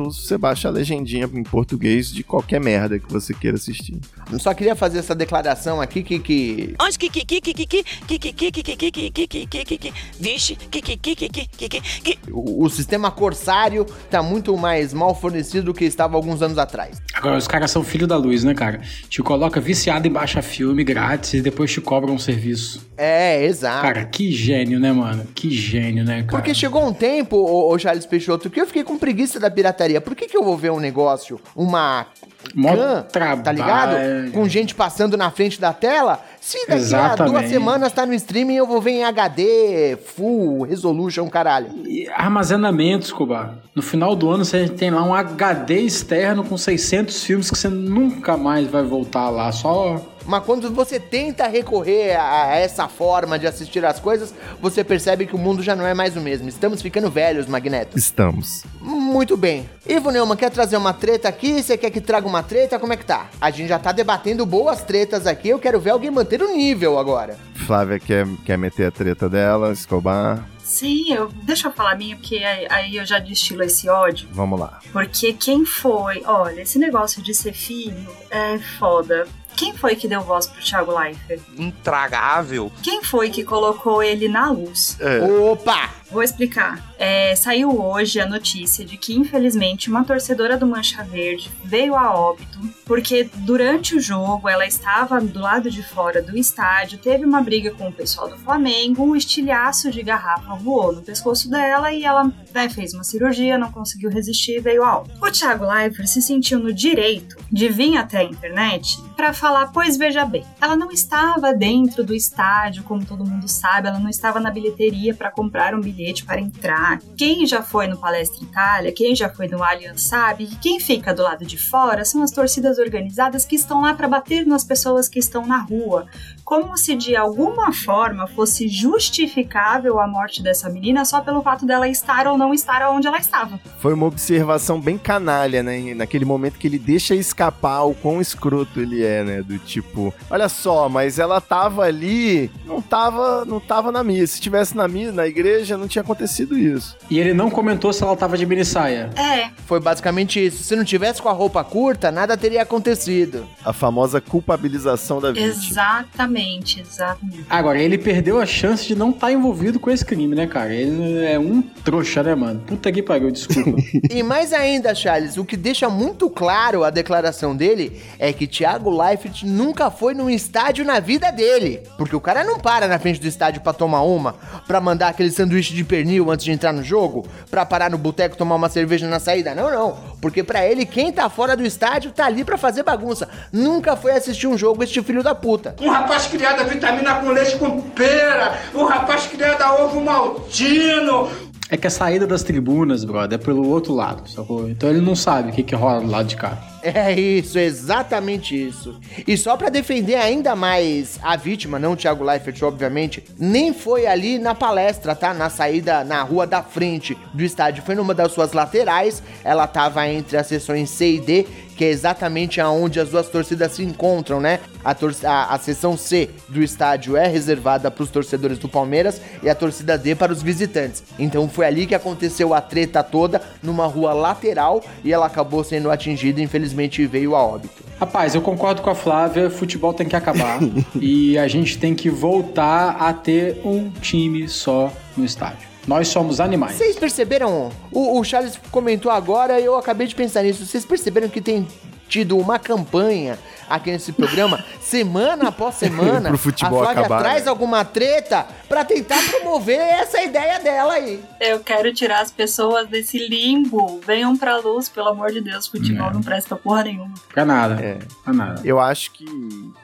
Subtitles, você baixa a legendinha em português de qualquer merda que você queira assistir. Eu só queria fazer essa declaração aqui que. que... Onde que que que que que que que que que que que que que que que que que vixe que que que que que que que que O, o sistema Corsário tá muito mais mal fornecido do que estava alguns anos atrás. Agora, os caras são filho da luz, né, cara? Te coloca viciado em baixa filme grátis e depois te cobram um serviço. É, exato. Cara, que gênio, né, mano? Que gênio, né, cara? Porque chegou um tempo, ô Charles Peixoto, que eu fiquei com preguiça da pirataria. Por que, que eu vou ver um negócio, uma Mó can, trabalho. tá ligado? Com gente passando na frente da tela. Se daqui a duas Exatamente. semanas tá no streaming, eu vou ver em HD, full, resolution, caralho. E armazenamento, Escobar. No final do ano você tem lá um HD externo com 600 filmes que você nunca mais vai voltar lá. Só Mas quando você tenta recorrer a a essa forma de assistir as coisas, você percebe que o mundo já não é mais o mesmo. Estamos ficando velhos, Magneto. Estamos. Muito bem. Ivo Neumann, quer trazer uma treta aqui? Você quer que traga uma treta? Como é que tá? A gente já tá debatendo boas tretas aqui, eu quero ver alguém manter o nível agora. Flávia quer, quer meter a treta dela, Escobar. Sim, eu, deixa eu falar a minha, porque aí, aí eu já destilo esse ódio. Vamos lá. Porque quem foi. Olha, esse negócio de ser filho é foda. Quem foi que deu voz pro Thiago Leifert? Intragável. Quem foi que colocou ele na luz? É. Opa! Vou explicar. É, saiu hoje a notícia de que, infelizmente, uma torcedora do Mancha Verde veio a óbito porque durante o jogo ela estava do lado de fora do estádio, teve uma briga com o pessoal do Flamengo, um estilhaço de garrafa voou no pescoço dela e ela né, fez uma cirurgia, não conseguiu resistir e veio a óbito. O Thiago Leifert se sentiu no direito de vir até a internet para falar, pois veja bem, ela não estava dentro do estádio, como todo mundo sabe, ela não estava na bilheteria para comprar um bilhete para entrar. Quem já foi no Palestra Itália, quem já foi no Allianz sabe que quem fica do lado de fora são as torcidas organizadas que estão lá para bater nas pessoas que estão na rua. Como se de alguma forma fosse justificável a morte dessa menina só pelo fato dela estar ou não estar onde ela estava. Foi uma observação bem canalha, né? Naquele momento que ele deixa escapar o quão escroto ele é, né? Do tipo, olha só, mas ela tava ali, não tava, não tava na missa. Se tivesse na missa, na igreja, não tinha acontecido isso. E ele não comentou se ela tava de mini saia. É, Foi basicamente isso. Se não tivesse com a roupa curta, nada teria acontecido. A famosa culpabilização da vítima. exatamente, exatamente. Agora, ele perdeu a chance de não estar envolvido com esse crime, né, cara? Ele é um trouxa, né, mano? Puta que pariu, desculpa. *laughs* E mais ainda, Charles, o que deixa muito claro a declaração dele é que Thiago Leifert nunca foi num estádio na vida dele. Porque o cara não para na frente do estádio pra tomar uma, pra mandar aquele sanduíche de pernil antes de entrar no jogo, pra parar no boteco tomar uma cerveja na saída. Não, não. Porque pra ele, quem tá fora do estádio tá ali pra fazer bagunça. Nunca foi assistir um jogo este filho da puta. Um rapaz criado a vitamina com leite com pera. Um rapaz criado a ovo maltino. é que a saída das tribunas, brother, é pelo outro lado, sacou? Então ele não sabe o que, que rola do lado de cá. É isso, exatamente isso. E só pra defender ainda mais a vítima, não o Thiago Leifert, obviamente, nem foi ali na palestra, tá? Na saída na rua da frente do estádio, foi numa das suas laterais. Ela tava entre as seções C e D, que é exatamente aonde as duas torcidas se encontram, né? A, a, a seção C do estádio é reservada para os torcedores do Palmeiras e a torcida D para os visitantes. Então foi ali que aconteceu a treta toda, numa rua lateral, e ela acabou sendo atingida, infelizmente veio a óbito. Rapaz, eu concordo com a Flávia, futebol tem que acabar. *laughs* e a gente tem que voltar a ter um time só no estádio. Nós somos animais. Vocês perceberam? O, o Charles comentou agora e eu acabei de pensar nisso. Vocês perceberam que tem tido uma campanha aqui nesse programa, *laughs* semana após semana, Pro futebol a Flávia acabar, traz né? alguma treta pra tentar promover essa ideia dela aí. Eu quero tirar as pessoas desse limbo. Venham pra luz, pelo amor de Deus. Futebol É. não presta porra nenhuma. Pra nada. É. Pra nada. Eu acho que,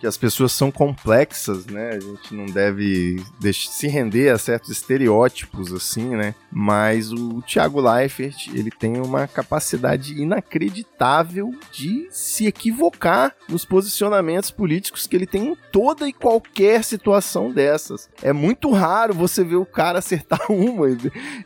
que as pessoas são complexas, né? A gente não deve se render a certos estereótipos, assim, né? Mas o Thiago Leifert, ele tem uma capacidade inacreditável de se equivocar nos posicionamentos políticos que ele tem em toda e qualquer situação dessas. É muito raro você ver o cara acertar *laughs* uma.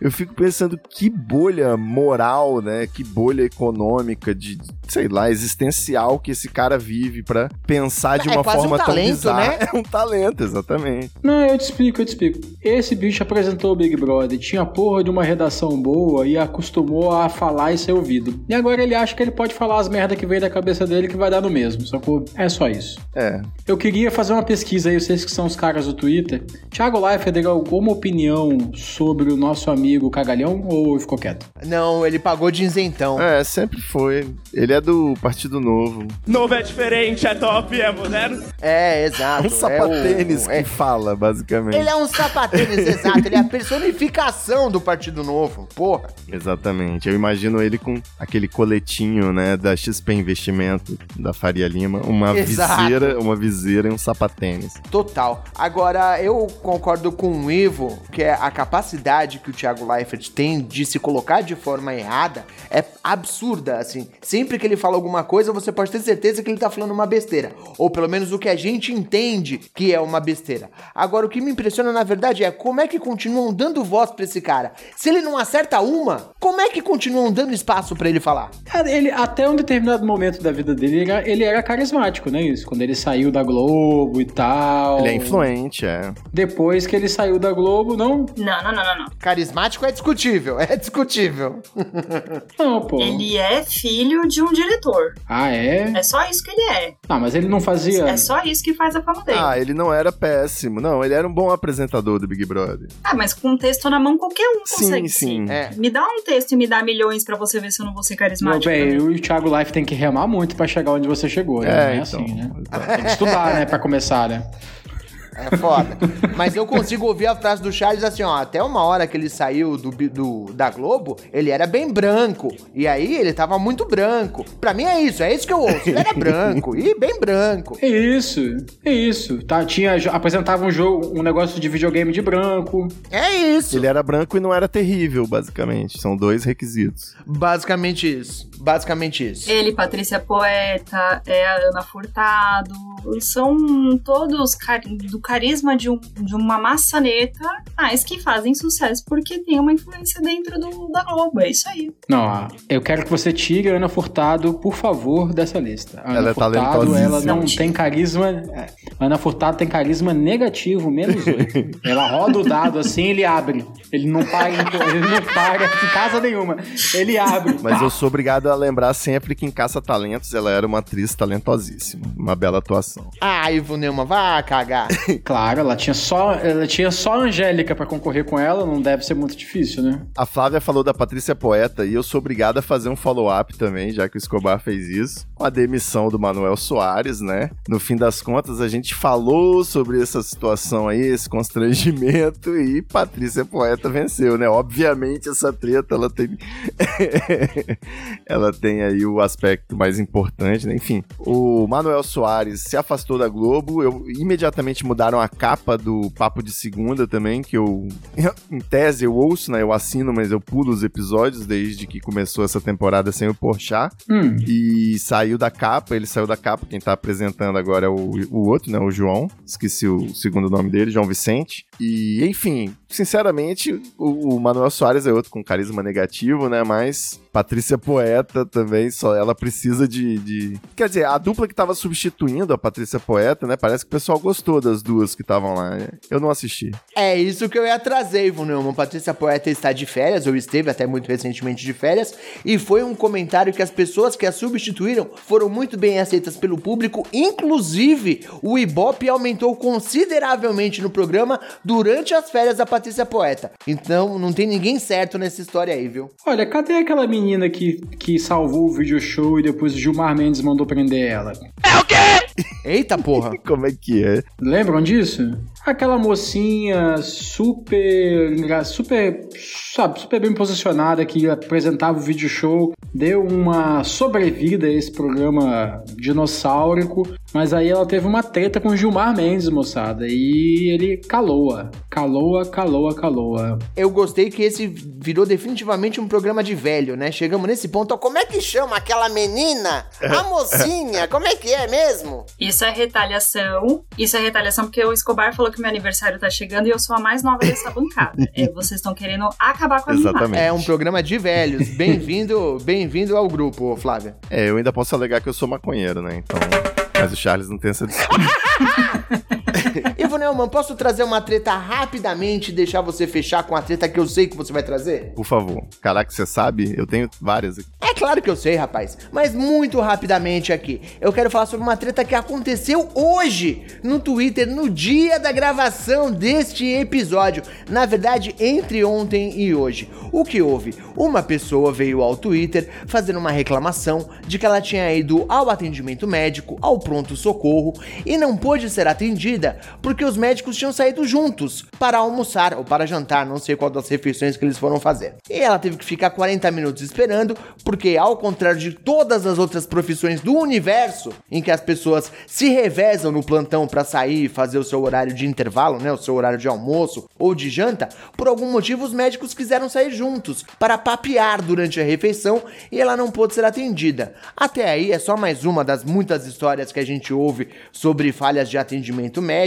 Eu fico pensando que bolha moral, né? Que bolha econômica, de, sei lá, existencial que esse cara vive para pensar de É uma um forma tão talento, bizarra. né? *laughs* É um talento, exatamente. Não, eu te explico, eu te explico. Esse bicho apresentou o Big Brother, tinha porra de uma redação boa e acostumou a falar e ser ouvido. E agora ele acha que ele pode falar as merda que veio da cabeça dele que vai dar no mesmo, sacou? É só isso. É. Eu queria fazer uma pesquisa aí, vocês que são os caras do Twitter. Thiago Leifert deu alguma opinião sobre o nosso amigo Cagalhão ou ficou quieto? Não, ele pagou de isentão. É, sempre foi. Ele é do Partido Novo. Novo é diferente, é top, é moderno. É, exato. Um sapatênis é o- é- que fala, basicamente. Ele é um sapatênis, exato. Ele é a personificação do Partido Novo. Porra. Exatamente. Eu imagino ele com aquele coletinho, né, da XP Investimento, da Faria Lima, uma Exato. viseira, uma viseira e um sapatênis. Total. Agora, eu concordo com o Ivo que é a capacidade que o Thiago Leifert tem de se colocar de forma errada é absurda, assim. Sempre que ele fala alguma coisa, você pode ter certeza que ele tá falando uma besteira. Ou pelo menos o que a gente entende que é uma besteira. Agora, o que me impressiona, na verdade, é como é que continuam dando voz pra esse cara. Se ele não acerta uma, como é que continuam dando espaço pra ele falar? Cara, ele, até um determinado momento da vida dele, ele era, ele era carismático, né? Isso, quando ele saiu da Globo e tal. Ele é influente, é. Depois que ele saiu da Globo, não. Não, não, não, não, não. Carismático é discutível, é discutível. *laughs* Não, pô. Ele é filho de um diretor. Ah, é? É só isso que ele é. Ah, mas ele não fazia. É só isso que faz a fama dele. Ah, ele não era péssimo. Não, ele era um bom apresentador do Big Brother. Ah, mas com um texto na mão qualquer um Sim, consegue. sim. É. Me dá um texto e me dá milhões pra você ver se eu não vou ser Meu carismático. bem, também. eu e o Thiago Life tem que remar muito pra chegar onde você chegou, né? É, Não é então. assim, né? Tem que estudar, né? Pra começar, né? É foda. Mas eu consigo ouvir a frase do Charles assim, ó. Até uma hora que ele saiu do, do- da Globo, ele era bem branco. E aí ele tava muito branco. Pra mim é isso, é isso que eu ouço. Ele era branco e bem branco. É isso, é isso. Tá, tinha, apresentava um jogo, um negócio de videogame de branco. É isso. Ele era branco e não era terrível, basicamente. São dois requisitos. Basicamente isso. Basicamente isso. Ele, Patrícia Poeta, é a Ana Furtado, são todos do carisma de, um- de uma maçaneta, mas que fazem sucesso porque tem uma influência dentro do, da Globo. É isso aí. Não, ah, eu quero que você tire a Ana Furtado, por favor, dessa lista. Ana Ela é Furtado, talentosíssima. ela não tem carisma. é, a Ana Furtado tem carisma negativo, menos oito. *laughs* ela roda o dado assim, ele abre. Ele não para, em, ele não para em casa nenhuma. Ele abre. Mas eu sou obrigado a lembrar sempre que em Caça Talentos ela era uma atriz talentosíssima. Uma bela atuação. Ah, Ivo Neumann, vá cagar. *laughs* Claro, ela tinha só, ela tinha só a Angélica pra concorrer com ela, não deve ser muito difícil, né? A Flávia falou da Patrícia Poeta e eu sou obrigado a fazer um follow-up também, já que o Escobar fez isso, com a demissão do Manuel Soares, né? No fim das contas, a gente falou sobre essa situação aí, esse constrangimento, e Patrícia Poeta venceu, né? Obviamente, essa treta, ela tem. *laughs* ela tem aí o aspecto mais importante, né? Enfim, o Manuel Soares se afastou da Globo, eu imediatamente mudaram a capa do Papo de Segunda também, que eu, *laughs* em tese, eu ouço, né? Eu assino, mas eu pulo os episódios desde que começou essa temporada sem o Porchat. Hum. E saiu da capa, ele saiu da capa, quem tá apresentando agora é o, o outro, né? O João. Esqueci o segundo nome dele, João Vicente. E, enfim, sinceramente, o, o Manuel Soares é outro com carisma negativo, né? Mas Patrícia Poeta também, só ela precisa de, de- Quer dizer, a dupla que tava substituindo a Patrícia Poeta, né? Parece que o pessoal gostou das duas que estavam lá. né? Eu não assisti. É isso que eu ia trazer, Ivo Neumann. Patrícia Poeta está de férias, ou esteve até muito recentemente de férias, e foi um comentário que as pessoas que a substituíram foram muito bem aceitas pelo público. Inclusive, o Ibope aumentou consideravelmente no programa durante as férias da Patrícia Poeta. Então, não tem ninguém certo nessa história aí, viu? Olha, cadê aquela menina que, que salvou o video show e depois o Gilmar Mendes mandou prender ela? É o quê? Eita porra. *laughs* Como é que é? Lembram disso? Aquela mocinha super, super, sabe, super bem posicionada que apresentava o vídeo show, deu uma sobrevida a esse programa dinossáurico, mas aí ela teve uma treta com o Gilmar Mendes, moçada, e ele calou-a, calou-a, calou-a, calou-a. Eu gostei que esse virou definitivamente um programa de velho, né? Chegamos nesse ponto, ó, como é que chama aquela menina? A *laughs* mocinha, como é que é mesmo? Isso é retaliação. Isso é retaliação porque o Escobar falou que meu aniversário tá chegando e eu sou a mais nova dessa *laughs* bancada. É, vocês estão querendo acabar com a minha imagem. É um programa de velhos. Bem-vindo, bem-vindo ao grupo, Flávia. É, eu ainda posso alegar que eu sou maconheiro, né? Então. Mas o Charles não tem essa desculpa. *laughs* *laughs* Ivo Neumann, posso trazer uma treta rapidamente e deixar você fechar com a treta que eu sei que você vai trazer? Por favor. Caraca, você sabe? Eu tenho várias aqui. É claro que eu sei, rapaz. Mas muito rapidamente aqui. Eu quero falar sobre uma treta que aconteceu hoje no Twitter, no dia da gravação deste episódio. Na verdade, entre ontem e hoje. O que houve? Uma pessoa veio ao Twitter fazendo uma reclamação de que ela tinha ido ao atendimento médico, ao pronto-socorro, e não pôde ser atendida porque os médicos tinham saído juntos para almoçar ou para jantar, não sei qual das refeições que eles foram fazer. E ela teve que ficar 40 minutos esperando, porque ao contrário de todas as outras profissões do universo, em que as pessoas se revezam no plantão para sair e fazer o seu horário de intervalo, né, o seu horário de almoço ou de janta, por algum motivo os médicos quiseram sair juntos para papear durante a refeição e ela não pôde ser atendida. Até aí é só mais uma das muitas histórias que a gente ouve sobre falhas de atendimento médico,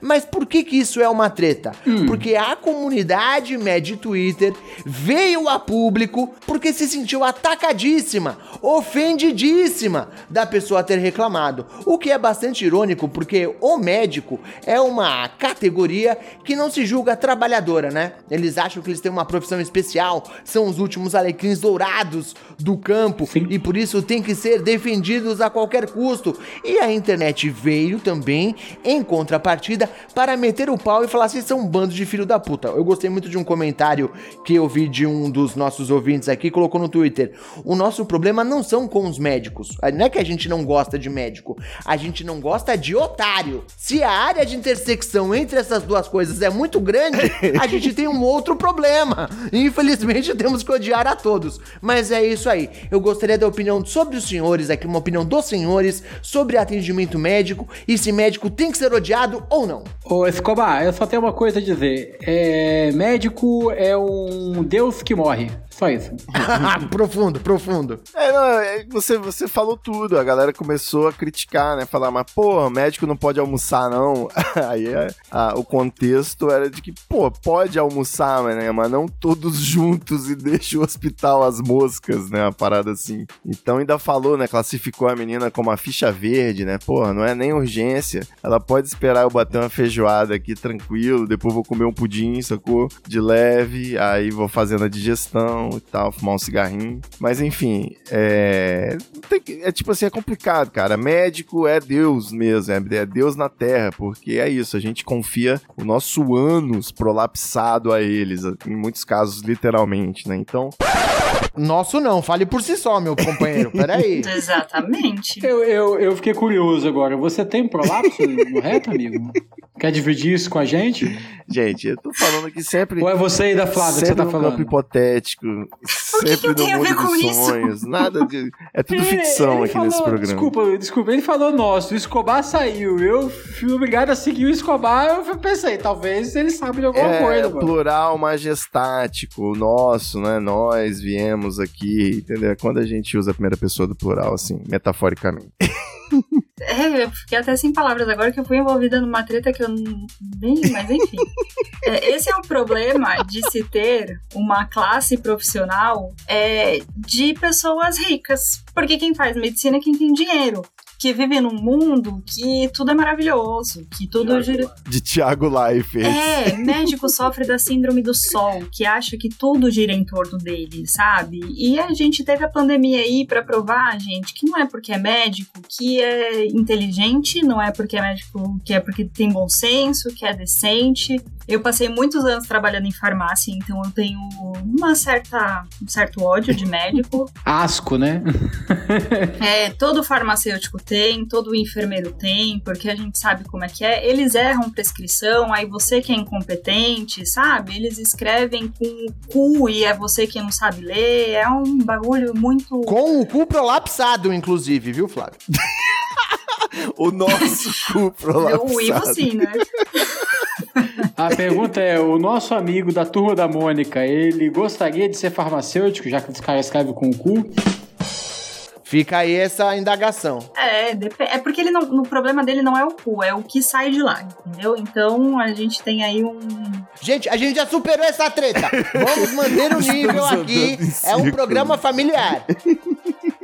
mas por que que isso é uma treta? Porque a comunidade média Twitter veio a público porque se sentiu atacadíssima, ofendidíssima da pessoa ter reclamado. O que é bastante irônico porque o médico é uma categoria que não se julga trabalhadora, né? Eles acham que eles têm uma profissão especial, são os últimos alecrins dourados do campo e por isso tem que ser defendidos a qualquer custo. E a internet veio também em contrapartida para meter o pau e falar vocês são um bando de filho da puta. Eu gostei muito de um comentário que eu vi de um dos nossos ouvintes aqui, colocou no Twitter. O nosso problema não são com os médicos. Não é que a gente não gosta de médico, a gente não gosta de otário. Se a área de intersecção entre essas duas coisas é muito grande, a *laughs* gente tem um outro problema. Infelizmente temos que odiar a todos. Mas é isso aí. Eu gostaria da opinião sobre os senhores aqui, uma opinião dos senhores sobre atendimento médico e se médico tem que ser odiado ou não. Ô Escobar, eu só tenho uma coisa a dizer. É, médico é um deus que morre. Só isso. *laughs* profundo, profundo. É, não, é, você, você falou tudo. A galera começou a criticar, né? Falar, mas, pô, médico não pode almoçar, não. *laughs* Aí é, a- o contexto era de que, pô, pode almoçar, mas, né, mas não todos *laughs* juntos e deixa o hospital às moscas, né? Uma parada assim. Então ainda falou, né? Classificou a menina como a ficha verde, né? Porra, não é nem urgência. Ela pode esperar eu bater uma feijoada aqui tranquilo, depois vou comer um pudim, sacou? De leve, aí vou fazendo a digestão e tal, fumar um cigarrinho. Mas enfim, é. tem que- É tipo assim, é complicado, cara. Médico é Deus mesmo, é é Deus na Terra, porque é isso, a gente confia o nosso ânus prolapsado a eles, em muitos casos, literalmente, né? Então. Nosso não, fale por si só, meu companheiro. *laughs* Peraí. Exatamente. Eu, eu, eu fiquei curioso agora. Você tem prolapso no reto, amigo? Quer dividir isso com a gente? Gente, eu tô falando aqui sempre. Ou é você e da Flávia que você tá num falando? campo hipotético, sempre no tem a ver mundo com dos isso? sonhos, nada de. É tudo *laughs* ficção ele aqui falou- nesse programa. Desculpa, desculpa, ele falou nosso, o Escobar saiu. Eu fui obrigado a seguir o Escobar, eu pensei, talvez ele sabe de alguma É, coisa, mano. plural majestático, nosso, né? Nós viemos aqui, entendeu? É Quando a gente usa a primeira pessoa do plural, assim, metaforicamente. *laughs* É, eu fiquei até sem palavras agora que eu fui envolvida numa treta que eu não- nem. Mas enfim. *laughs* É, esse é o problema de se ter uma classe profissional é, de pessoas ricas. Porque quem faz medicina é quem tem dinheiro. Que vive num mundo que tudo é maravilhoso, que tudo gira. De Thiago Leifert. É, médico *laughs* sofre da síndrome do sol, que acha que tudo gira em torno dele, sabe? E a gente teve a pandemia aí pra provar, gente, que não é porque é médico que é inteligente, não é porque é médico que é porque tem bom senso, que é decente. Eu passei muitos anos trabalhando em farmácia, então eu tenho uma certa, um certo ódio de médico. *laughs* Asco, né? *laughs* É, todo farmacêutico tem, todo enfermeiro tem, porque a gente sabe como é que é. Eles erram prescrição, aí você que é incompetente, sabe? Eles escrevem com o cu e é você que não sabe ler. É um bagulho muito. Com o cu prolapsado, inclusive, viu, Flávio? *laughs* o nosso cu prolapsado. O Ivo sim, né? A pergunta é: o nosso amigo da turma da Mônica, ele gostaria de ser farmacêutico, já que esse cara escreve com o cu? Fica aí essa indagação. É, é porque ele não, o problema dele não é o cu, é o que sai de lá, entendeu? Então a gente tem aí um. Gente, a gente já superou essa treta. *laughs* Vamos manter o nível aqui. É um programa familiar.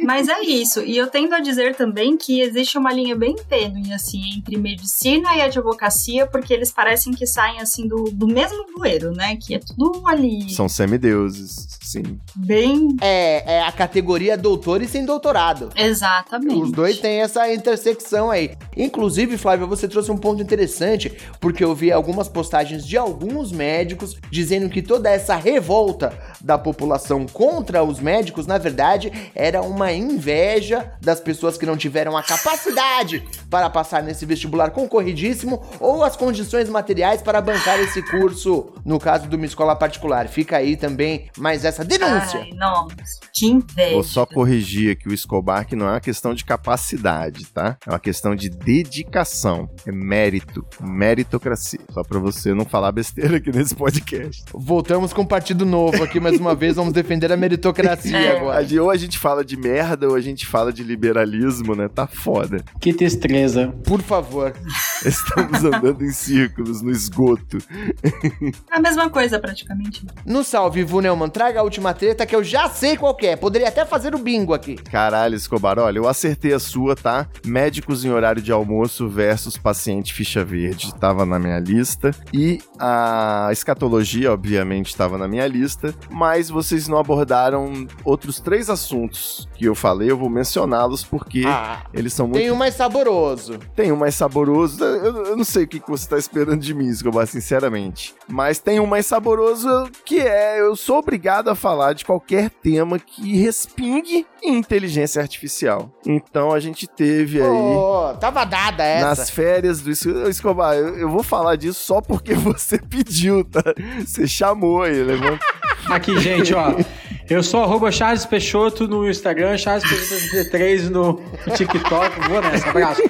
Mas é isso. E eu tendo a dizer também que existe uma linha bem tênue, assim, entre medicina e advocacia, porque eles parecem que saem, assim, do, do mesmo bueiro, né? Que é tudo ali São semideuses, sim. bem. É, é a categoria doutor e sem doutorado. Exatamente. Os dois têm essa intersecção aí. Inclusive, Flávio, você trouxe um ponto interessante, porque eu vi algumas postagens de alguns médicos dizendo que toda essa revolta da população contra os médicos, na verdade, era uma inveja das pessoas que não tiveram a capacidade para passar nesse vestibular concorridíssimo ou as condições materiais para bancar esse curso, no caso de uma escola particular. Fica aí também mais essa denúncia. Ai, nossa, que inveja. Vou só corrigir aqui o Escobar, que não é uma questão de capacidade, tá? É uma questão de dedicação. É mérito. Meritocracia. Só pra você não falar besteira aqui nesse podcast. Voltamos com o Partido Novo aqui mais uma vez, vamos defender a meritocracia *laughs* É. agora. Ou a gente fala de merda, ou a gente fala de liberalismo, né? Tá foda. Que destreza. Por favor. Estamos andando em círculos no esgoto. É a mesma coisa, praticamente. No salve, Ivo Neumann, traga a última treta que eu já sei qual é. Poderia até fazer o bingo aqui. Caralho, Escobar, olha, eu acertei a sua, tá? Médicos em horário de almoço versus paciente ficha verde. Tava na minha lista. E a escatologia, obviamente, estava na minha lista. Mas vocês não abordaram outros três assuntos que eu falei. Eu vou mencioná-los porque Ah, eles são muito tem um mais saboroso. Tem um mais saboroso. Eu, eu não sei o que, que você tá esperando de mim, Escobar, sinceramente. Mas tem um mais saboroso que é: eu sou obrigado a falar de qualquer tema que respingue em inteligência artificial. Então a gente teve aí. Pô, tava dada essa. Nas férias do Es- Escobar, eu, eu vou falar disso só porque *laughs* você pediu, tá? Você chamou aí, levanta. *laughs* Aqui, gente, ó. Eu sou arroba Charles Peixoto no Instagram, Charles Peixoto 33 no TikTok. Vou nessa, abraço.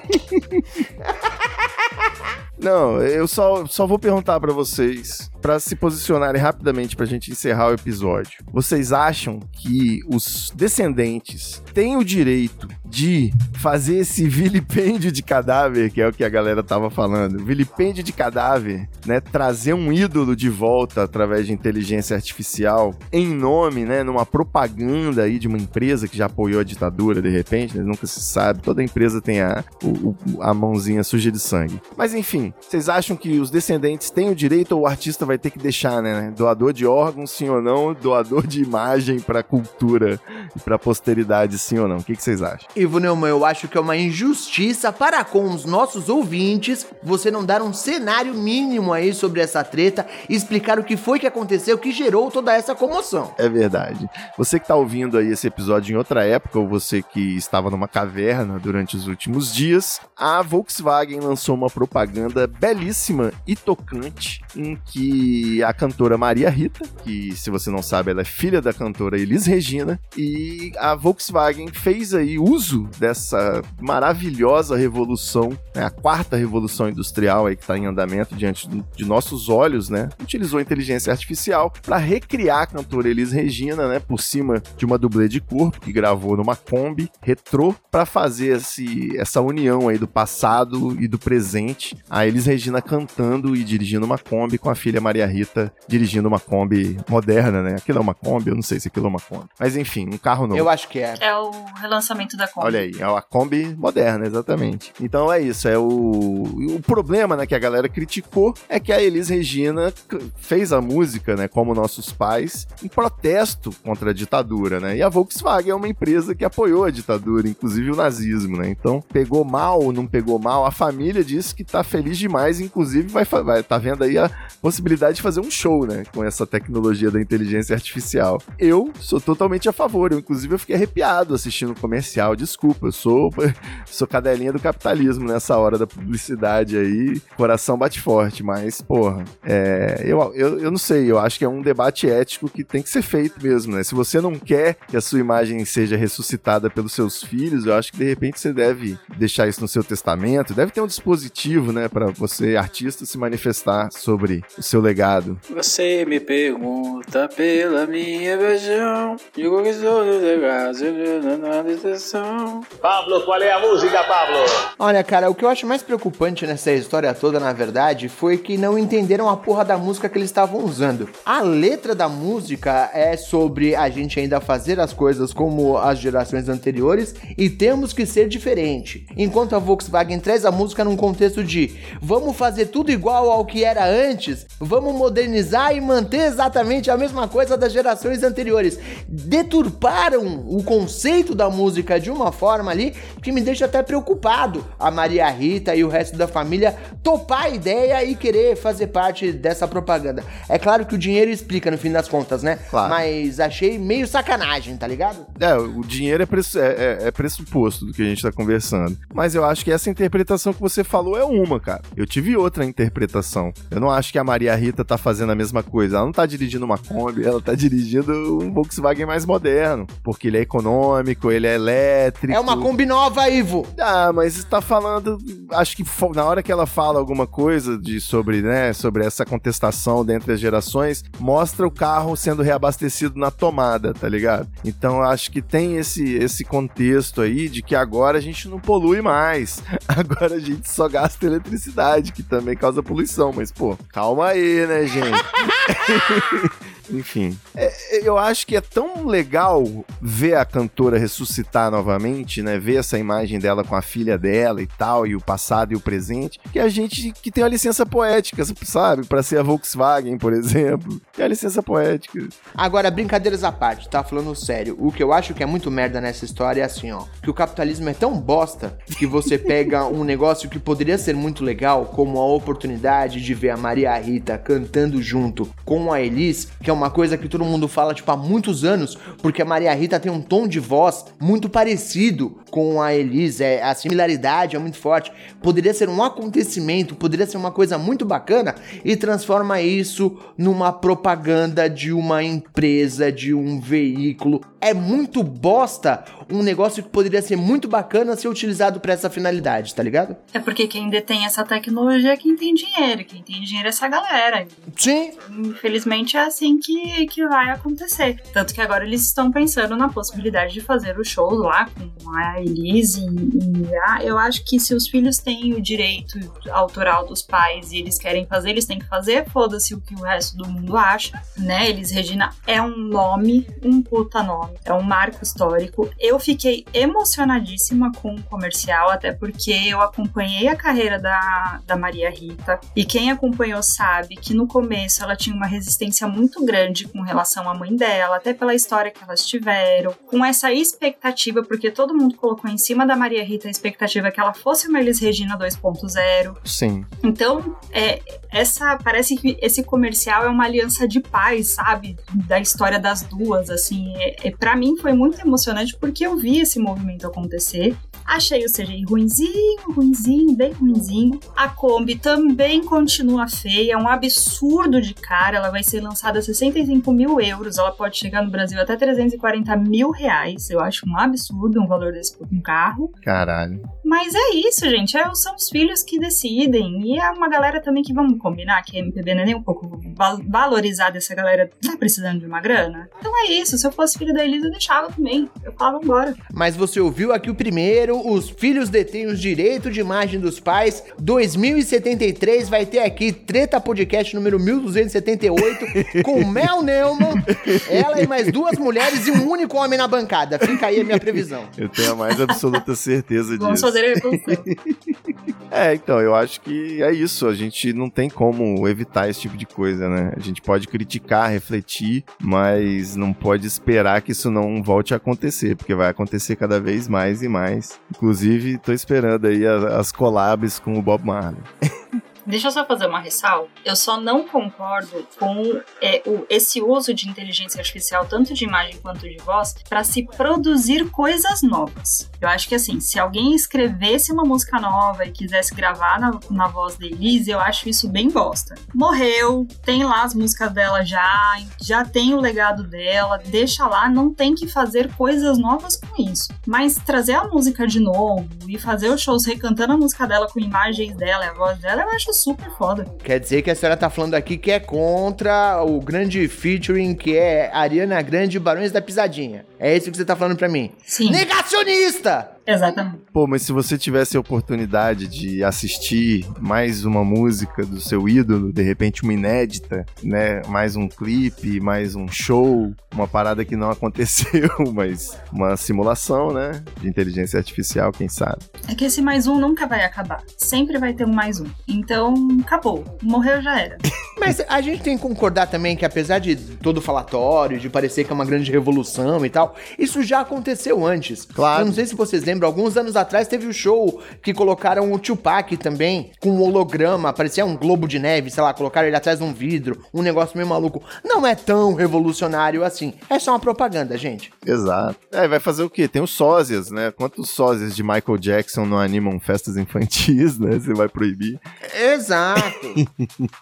Não, eu só, só vou perguntar pra vocês, pra se posicionarem rapidamente pra gente encerrar o episódio. Vocês acham que os descendentes têm o direito de fazer esse vilipêndio de cadáver, que é o que a galera tava falando, vilipêndio de cadáver, né, trazer um ídolo de volta através de inteligência artificial em nome, né, numa propaganda aí de uma empresa que já apoiou a ditadura de repente, né, nunca se sabe, toda empresa tem a, o- a mãozinha suja de sangue. Mas enfim, vocês acham que os descendentes têm o direito ou o artista vai ter que deixar, né? Doador de órgãos, sim ou não? Doador de imagem pra cultura e pra posteridade, sim ou não? O que, que vocês acham? Ivo Neumann, eu acho que é uma injustiça para com os nossos ouvintes você não dar um cenário mínimo aí sobre essa treta e explicar o que foi que aconteceu que gerou toda essa comoção. É verdade. Você que tá ouvindo aí esse episódio em outra época, ou você que estava numa caverna durante os últimos dias, a Volkswagen lançou uma propaganda belíssima e tocante em que a cantora Maria Rita, que se você não sabe, ela é filha da cantora Elis Regina, e a Volkswagen fez aí uso dessa maravilhosa revolução, né, a quarta revolução industrial aí que está em andamento diante de nossos olhos, né? Utilizou inteligência artificial para recriar a cantora Elis Regina, né, por cima de uma dublê de corpo que gravou numa Kombi retrô para fazer esse, essa união aí do passado e do presente. A Elis Regina cantando e dirigindo uma Kombi com a filha Maria Rita dirigindo uma Kombi moderna, né? Aquilo é uma Kombi, eu não sei se aquilo é uma Kombi. Mas enfim, um carro novo. Eu acho que é. É o relançamento da Kombi. Olha aí, é a Kombi moderna, exatamente. Então é isso, é o, o problema, né, que a galera criticou é que a Elis Regina fez a música, né, como nossos pais, em protesto contra a ditadura, né? E a Volkswagen é uma empresa que apoiou a ditadura, inclusive o nazismo, né? Então, pegou mal, não pegou mal, a família disse que tá feliz demais, inclusive vai, vai tá vendo aí a possibilidade possibilidade de fazer um show, né? Com essa tecnologia da inteligência artificial. Eu sou totalmente a favor. Eu, inclusive, eu fiquei arrepiado assistindo o comercial. Desculpa, eu sou, *laughs* sou cadelinha do capitalismo nessa hora da publicidade aí. Coração bate forte, mas, porra, é, eu, eu, eu não sei. Eu acho que é um debate ético que tem que ser feito mesmo, né? Se você não quer que a sua imagem seja ressuscitada pelos seus filhos, eu acho que de repente você deve deixar isso no seu testamento. Deve ter um dispositivo, né, para você, artista, se manifestar sobre o seu legado. Você me pergunta pela minha paixão, digo que sou do legado, na detenção. Pablo, qual é a música, Pablo? Olha, cara, o que eu acho mais preocupante nessa história toda, na verdade, foi que não entenderam a porra da música que eles estavam usando. A letra da música é sobre a gente ainda fazer as coisas como as gerações anteriores e temos que ser diferente. Enquanto a Volkswagen traz a música num contexto de vamos fazer tudo igual ao que era antes, vamos modernizar e manter exatamente a mesma coisa das gerações anteriores. Deturparam o conceito da música de uma forma ali que me deixa até preocupado. A Maria Rita e o resto da família topar a ideia e querer fazer parte dessa propaganda. É claro que o dinheiro explica no fim das contas, né? Claro. Mas achei meio sacanagem, tá ligado? É, o dinheiro é, pressu- é, é- é pressuposto do que a gente tá conversando. Mas eu acho que essa interpretação que você falou é uma, cara. Eu tive outra interpretação. Eu não acho que a Maria Rita tá fazendo a mesma coisa. Ela não tá dirigindo uma Kombi, ela tá dirigindo um Volkswagen mais moderno. Porque ele é econômico, ele é elétrico. É uma Kombi nova, Ivo! Ah, mas está falando. Acho que na hora que ela fala alguma coisa de sobre, né, sobre essa contestação dentre as gerações, mostra o carro sendo reabastecido na tomada, tá ligado? Então acho que tem esse esse contexto aí de que agora a gente não polui mais. *laughs* Agora a gente só gasta eletricidade, que também causa poluição, mas pô, calma aí, né, gente? *laughs* Enfim, é, eu acho que é tão legal ver a cantora ressuscitar novamente, né? Ver essa imagem dela com a filha dela e tal, e o passado e o presente, que a gente que tem a licença poética, sabe? Pra ser a Volkswagen, por exemplo. Tem a licença poética. Agora, brincadeiras à parte, tá falando sério. O que eu acho que é muito merda nessa história é assim, ó. Que o capitalismo é tão bosta que você pega um negócio que poderia ser muito legal, como a oportunidade de ver a Maria Rita cantando junto com a Elis, que é uma coisa que todo mundo fala, tipo, há muitos anos, porque a Maria Rita tem um tom de voz muito parecido com a Elis, é, a similaridade é muito forte. Poderia ser um acontecimento, poderia ser uma coisa muito bacana e transforma isso numa propaganda de uma empresa, de um veículo. É muito bosta um negócio que poderia ser muito bacana ser utilizado para essa finalidade, tá ligado? É porque quem detém essa tecnologia é quem tem dinheiro. Quem tem dinheiro é essa galera. Sim. Infelizmente é assim que, que vai acontecer. Tanto que agora eles estão pensando na possibilidade de fazer o show lá com a Elise. E, e ah, eu acho que se os filhos têm o direito autoral dos pais e eles querem fazer, eles têm que fazer. Foda-se o que o resto do mundo acha, né? Elis Regina é um nome, um puta nome. É um marco histórico. Eu fiquei emocionadíssima com o comercial, até porque eu acompanhei a carreira da, da Maria Rita. E quem acompanhou sabe que no começo ela tinha uma resistência muito grande com relação à mãe dela, até pela história que elas tiveram, com essa expectativa, porque todo mundo colocou em cima da Maria Rita a expectativa que ela fosse uma Elis Regina 2.0. Sim. Então, é, essa parece que esse comercial é uma aliança de paz, sabe? Da história das duas, assim. É, é, para mim foi muito emocionante porque eu vi esse movimento acontecer. Achei o CGI ruinzinho, ruinzinho, bem ruinzinho. A Kombi também continua feia, é um absurdo de cara. Ela vai ser lançada a 65 mil euros. Ela pode chegar no Brasil até 340 mil reais. Eu acho um absurdo um valor desse por um carro. Caralho. Mas é isso, gente. É, são os filhos que decidem. E é uma galera também que vamos combinar que a MPB não é nem um pouco val valorizada. Essa galera tá precisando de uma grana. Então é isso. Se eu fosse filho da Elisa, eu deixava também. Eu falava embora. Mas você ouviu aqui o primeiro, os filhos detêm os direitos de imagem dos pais. 2073 vai ter aqui Treta Podcast número 1278 *laughs* com Mel Neumann, ela e mais duas mulheres e um único homem na bancada. Fica aí a minha previsão. Eu tenho a mais absoluta certeza disso. Vamos fazer a revolução. *laughs* É, então, eu acho que é isso. A gente não tem como evitar esse tipo de coisa, né? A gente pode criticar, refletir, mas não pode esperar que isso não volte a acontecer, porque vai acontecer cada vez mais e mais. Inclusive, tô esperando aí a- as collabs com o Bob Marley. *laughs* Deixa eu só fazer uma ressalva. Eu só não concordo com é, o, esse uso de inteligência artificial, tanto de imagem quanto de voz, para se produzir coisas novas. Eu acho que assim, se alguém escrevesse uma música nova e quisesse gravar na, na voz da Elise, eu acho isso bem bosta. Morreu, tem lá as músicas dela já, já tem o legado dela, deixa lá, não tem que fazer coisas novas com isso. Mas trazer a música de novo e fazer os shows recantando a música dela com imagens dela e a voz dela, eu acho super foda. Quer dizer que a senhora tá falando aqui que é contra o grande featuring que é Ariana Grande e Barões da Pisadinha. É isso que você tá falando pra mim? Sim. Negacionista! Exatamente. Pô, mas se você tivesse a oportunidade de assistir mais uma música do seu ídolo, de repente uma inédita, né? Mais um clipe, mais um show, uma parada que não *laughs* aconteceu, mas uma simulação, né? De inteligência artificial, quem sabe. É que esse mais um nunca vai acabar. Sempre vai ter um mais um. Então, acabou. Morreu já era. *laughs* Mas a gente tem que concordar também que apesar de todo o falatório, de parecer que é uma grande revolução e tal, isso já aconteceu antes. Claro. Eu não sei se vocês lembram, alguns anos atrás teve o show que colocaram o Tupac também, com um holograma, parecia um globo de neve, sei lá, colocaram ele atrás de um vidro, um negócio meio maluco. Não é tão revolucionário assim. É só uma propaganda, gente. Exato. É, vai fazer o quê? Tem os sósias, né? Quantos sósias de Michael Jackson não animam festas infantis, né? Você vai proibir. Exato.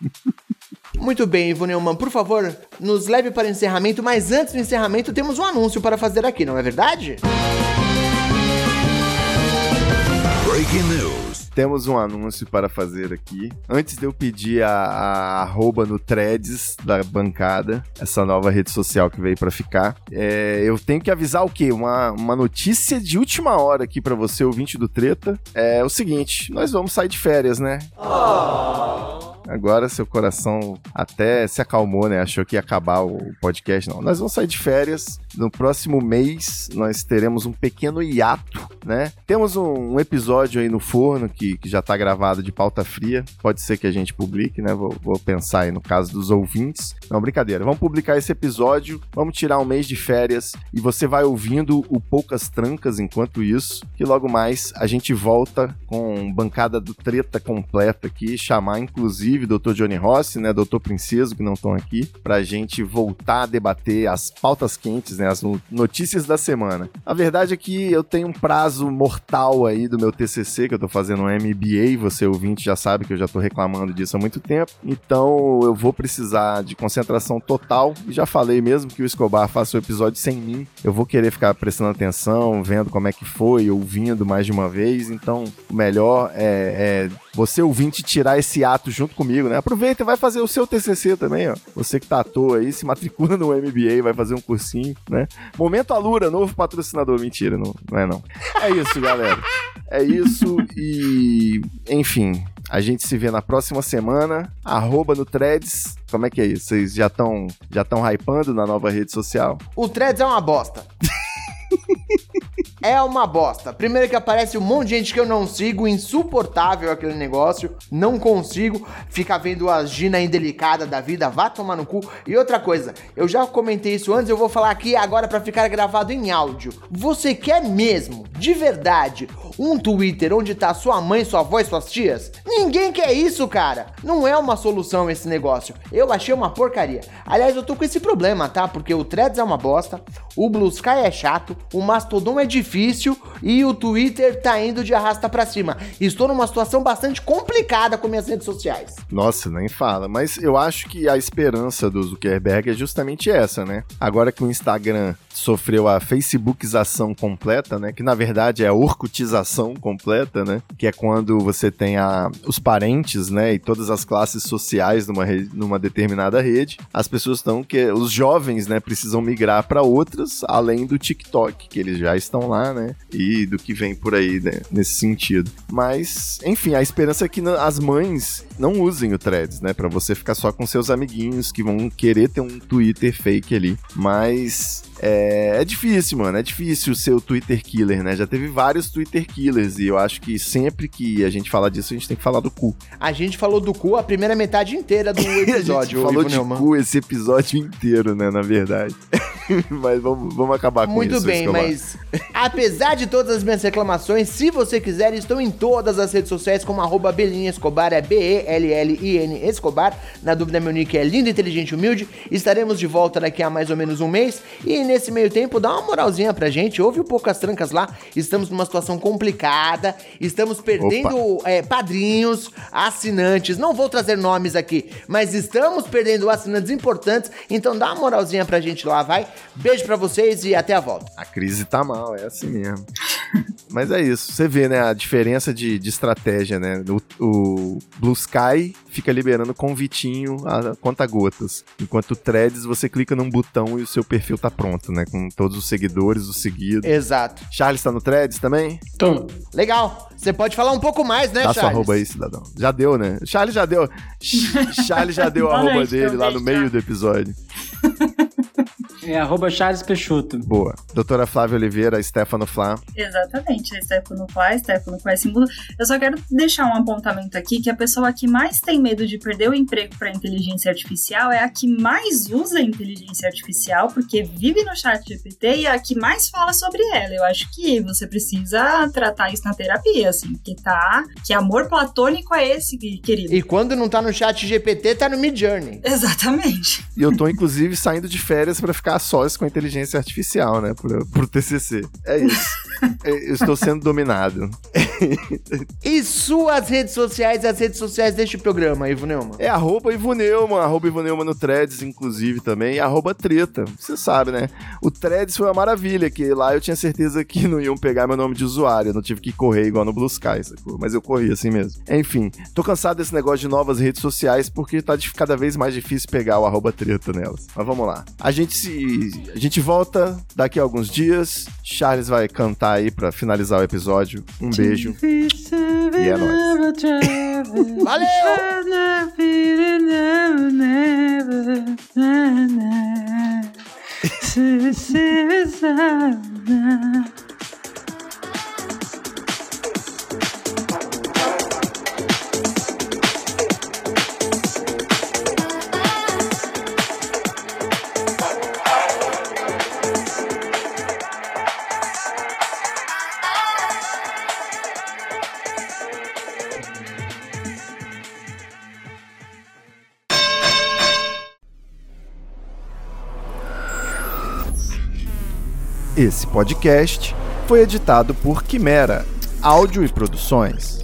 *laughs* Muito bem, Ivo Neumann, por favor, nos leve para o encerramento, mas antes do encerramento temos um anúncio para fazer aqui, não é verdade? Breaking News. Temos um anúncio para fazer aqui. Antes de eu pedir a, a arroba no threads da bancada, essa nova rede social que veio para ficar, é, eu tenho que avisar o quê? Uma, uma notícia de última hora aqui para você, ouvinte do Treta. É o seguinte, nós vamos sair de férias, né? Agora seu coração até se acalmou, né? Achou que ia acabar o podcast. Não, nós vamos sair de férias. No próximo mês nós teremos um pequeno hiato, né? Temos um, episódio aí no forno que, que já tá gravado de pauta fria. Pode ser que a gente publique, né? Vou, vou pensar aí no caso dos ouvintes. Não, brincadeira. Vamos publicar esse episódio. Vamos tirar um mês de férias e você vai ouvindo o Poucas Trancas enquanto isso. Que logo mais a gente volta com bancada do treta completa aqui. Chamar inclusive Dr. Johnny Rossi, né, Dr. Princeso, que não estão aqui, pra gente voltar a debater as pautas quentes, né, as no- notícias da semana. A verdade é que eu tenho um prazo mortal aí do meu TCC, que eu tô fazendo um MBA, você ouvinte já sabe que eu já tô reclamando disso há muito tempo, então eu vou precisar de concentração total, e já falei mesmo que o Escobar faça o episódio sem mim, eu vou querer ficar prestando atenção, vendo como é que foi, ouvindo mais de uma vez, então o melhor é, é você ouvinte tirar esse ato junto comigo, né? Aproveita e vai fazer o seu TCC também, ó. Você que tá à toa aí, se matricula no MBA, vai fazer um cursinho, né? Momento Alura, novo patrocinador. Mentira, não, não é não. É isso, galera. É isso e... Enfim, a gente se vê na próxima semana. Arroba no Threads. Como é que é isso? Vocês já estão já tão hypando na nova rede social? O Threads é uma bosta. *laughs* É uma bosta. Primeiro que aparece um monte de gente que eu não sigo, insuportável aquele negócio. Não consigo ficar vendo a Gina indelicada da vida, vá tomar no cu. E outra coisa, eu já comentei isso antes, eu vou falar aqui agora pra ficar gravado em áudio. Você quer mesmo, de verdade, um Twitter onde tá sua mãe, sua avó e suas tias? Ninguém quer isso, cara. Não é uma solução esse negócio. Eu achei uma porcaria. Aliás, eu tô com esse problema, tá? Porque o Threads é uma bosta, o Blue Sky é chato, o Mastodon é difícil e o Twitter tá indo de arrasta pra cima. Estou numa situação bastante complicada com minhas redes sociais. Nossa, nem fala. Mas eu acho que a esperança do Zuckerberg é justamente essa, né? Agora que o Instagram sofreu a facebookização completa, né? Que na verdade é a orcutização completa, né? Que é quando você tem a, os parentes, né? E todas as classes sociais numa, numa determinada rede. As pessoas estão que os jovens, né? Precisam migrar para outras, além do TikTok, que eles já estão lá, né? E do que vem por aí, né? Nesse sentido. Mas, enfim, a esperança é que as mães não usem o Threads, né? Pra você ficar só com seus amiguinhos que vão querer ter um Twitter fake ali. Mas É, é difícil, mano. É difícil ser o Twitter killer, né? Já teve vários Twitter killers e eu acho que sempre que a gente fala disso, a gente tem que falar do cu. A gente falou do cu a primeira metade inteira do *laughs* a gente episódio. falou de Neumann. cu esse episódio inteiro, né? Na verdade. *laughs* mas vamos, vamos acabar com Muito isso. bem, Escobar. mas apesar de todas as minhas reclamações, se você quiser, estou em todas as redes sociais como arroba Belinha Escobar, é B-E-L-L-I-N Escobar. Na dúvida, meu nick é lindo, inteligente e humilde. Estaremos de volta daqui a mais ou menos um mês. E nesse meio tempo, dá uma moralzinha pra gente. Ouve um pouco as trancas lá. Estamos numa situação complicada. Estamos perdendo é, padrinhos, assinantes. Não vou trazer nomes aqui, mas estamos perdendo assinantes importantes. Então dá uma moralzinha pra gente lá, vai. Beijo pra vocês e até a volta. A crise tá mal, é assim mesmo. *laughs* Mas é isso, você vê, né, a diferença de, de estratégia, né? O, o Blue Sky fica liberando convitinho a conta-gotas, enquanto o Threads você clica num botão e o seu perfil tá pronto, né? Com todos os seguidores, os seguidos. Exato. Charles tá no Threads também? Tô. Legal. Você pode falar um pouco mais, né, Dá sua Charles? arroba aí, cidadão. Já deu, né? Charles já deu. *laughs* Charles já deu a arroba dele então, lá no meio do episódio. *laughs* É arroba Charles Peixoto. Boa. Doutora Flávia Oliveira, Stefano Flá. Exatamente, a Stefano faz, Stefano faz símbolo. Eu só quero deixar um apontamento aqui que a pessoa que mais tem medo de perder o emprego para inteligência artificial é a que mais usa a inteligência artificial, porque vive no chat GPT e é a que mais fala sobre ela. Eu acho que você precisa tratar isso na terapia, assim, que tá. Que amor platônico é esse, querido? E quando não tá no chat GPT, tá no Mid Journey. Exatamente. E eu tô, inclusive, saindo de férias pra ficar sós com a inteligência artificial, né? Pro, pro TCC. É isso. *laughs* É, eu estou sendo dominado. *laughs* E suas redes sociais, as redes sociais deste programa, Ivo Neumann? É arroba Ivoneuman, arroba Ivoneuman no Threads, inclusive, também, e arroba Treta. Você sabe, né? O Threads foi uma maravilha, que lá eu tinha certeza que não iam pegar meu nome de usuário, eu não tive que correr igual no Blue Sky, sacou? Mas eu corri assim mesmo. Enfim, tô cansado desse negócio de novas redes sociais, porque tá cada vez mais difícil pegar o arroba Treta nelas. Mas vamos lá. A gente se... A gente volta daqui a alguns dias, Charles vai cantar aí pra finalizar o episódio. Um beijo. E é nóis. Esse podcast foi editado por Quimera, áudio e produções.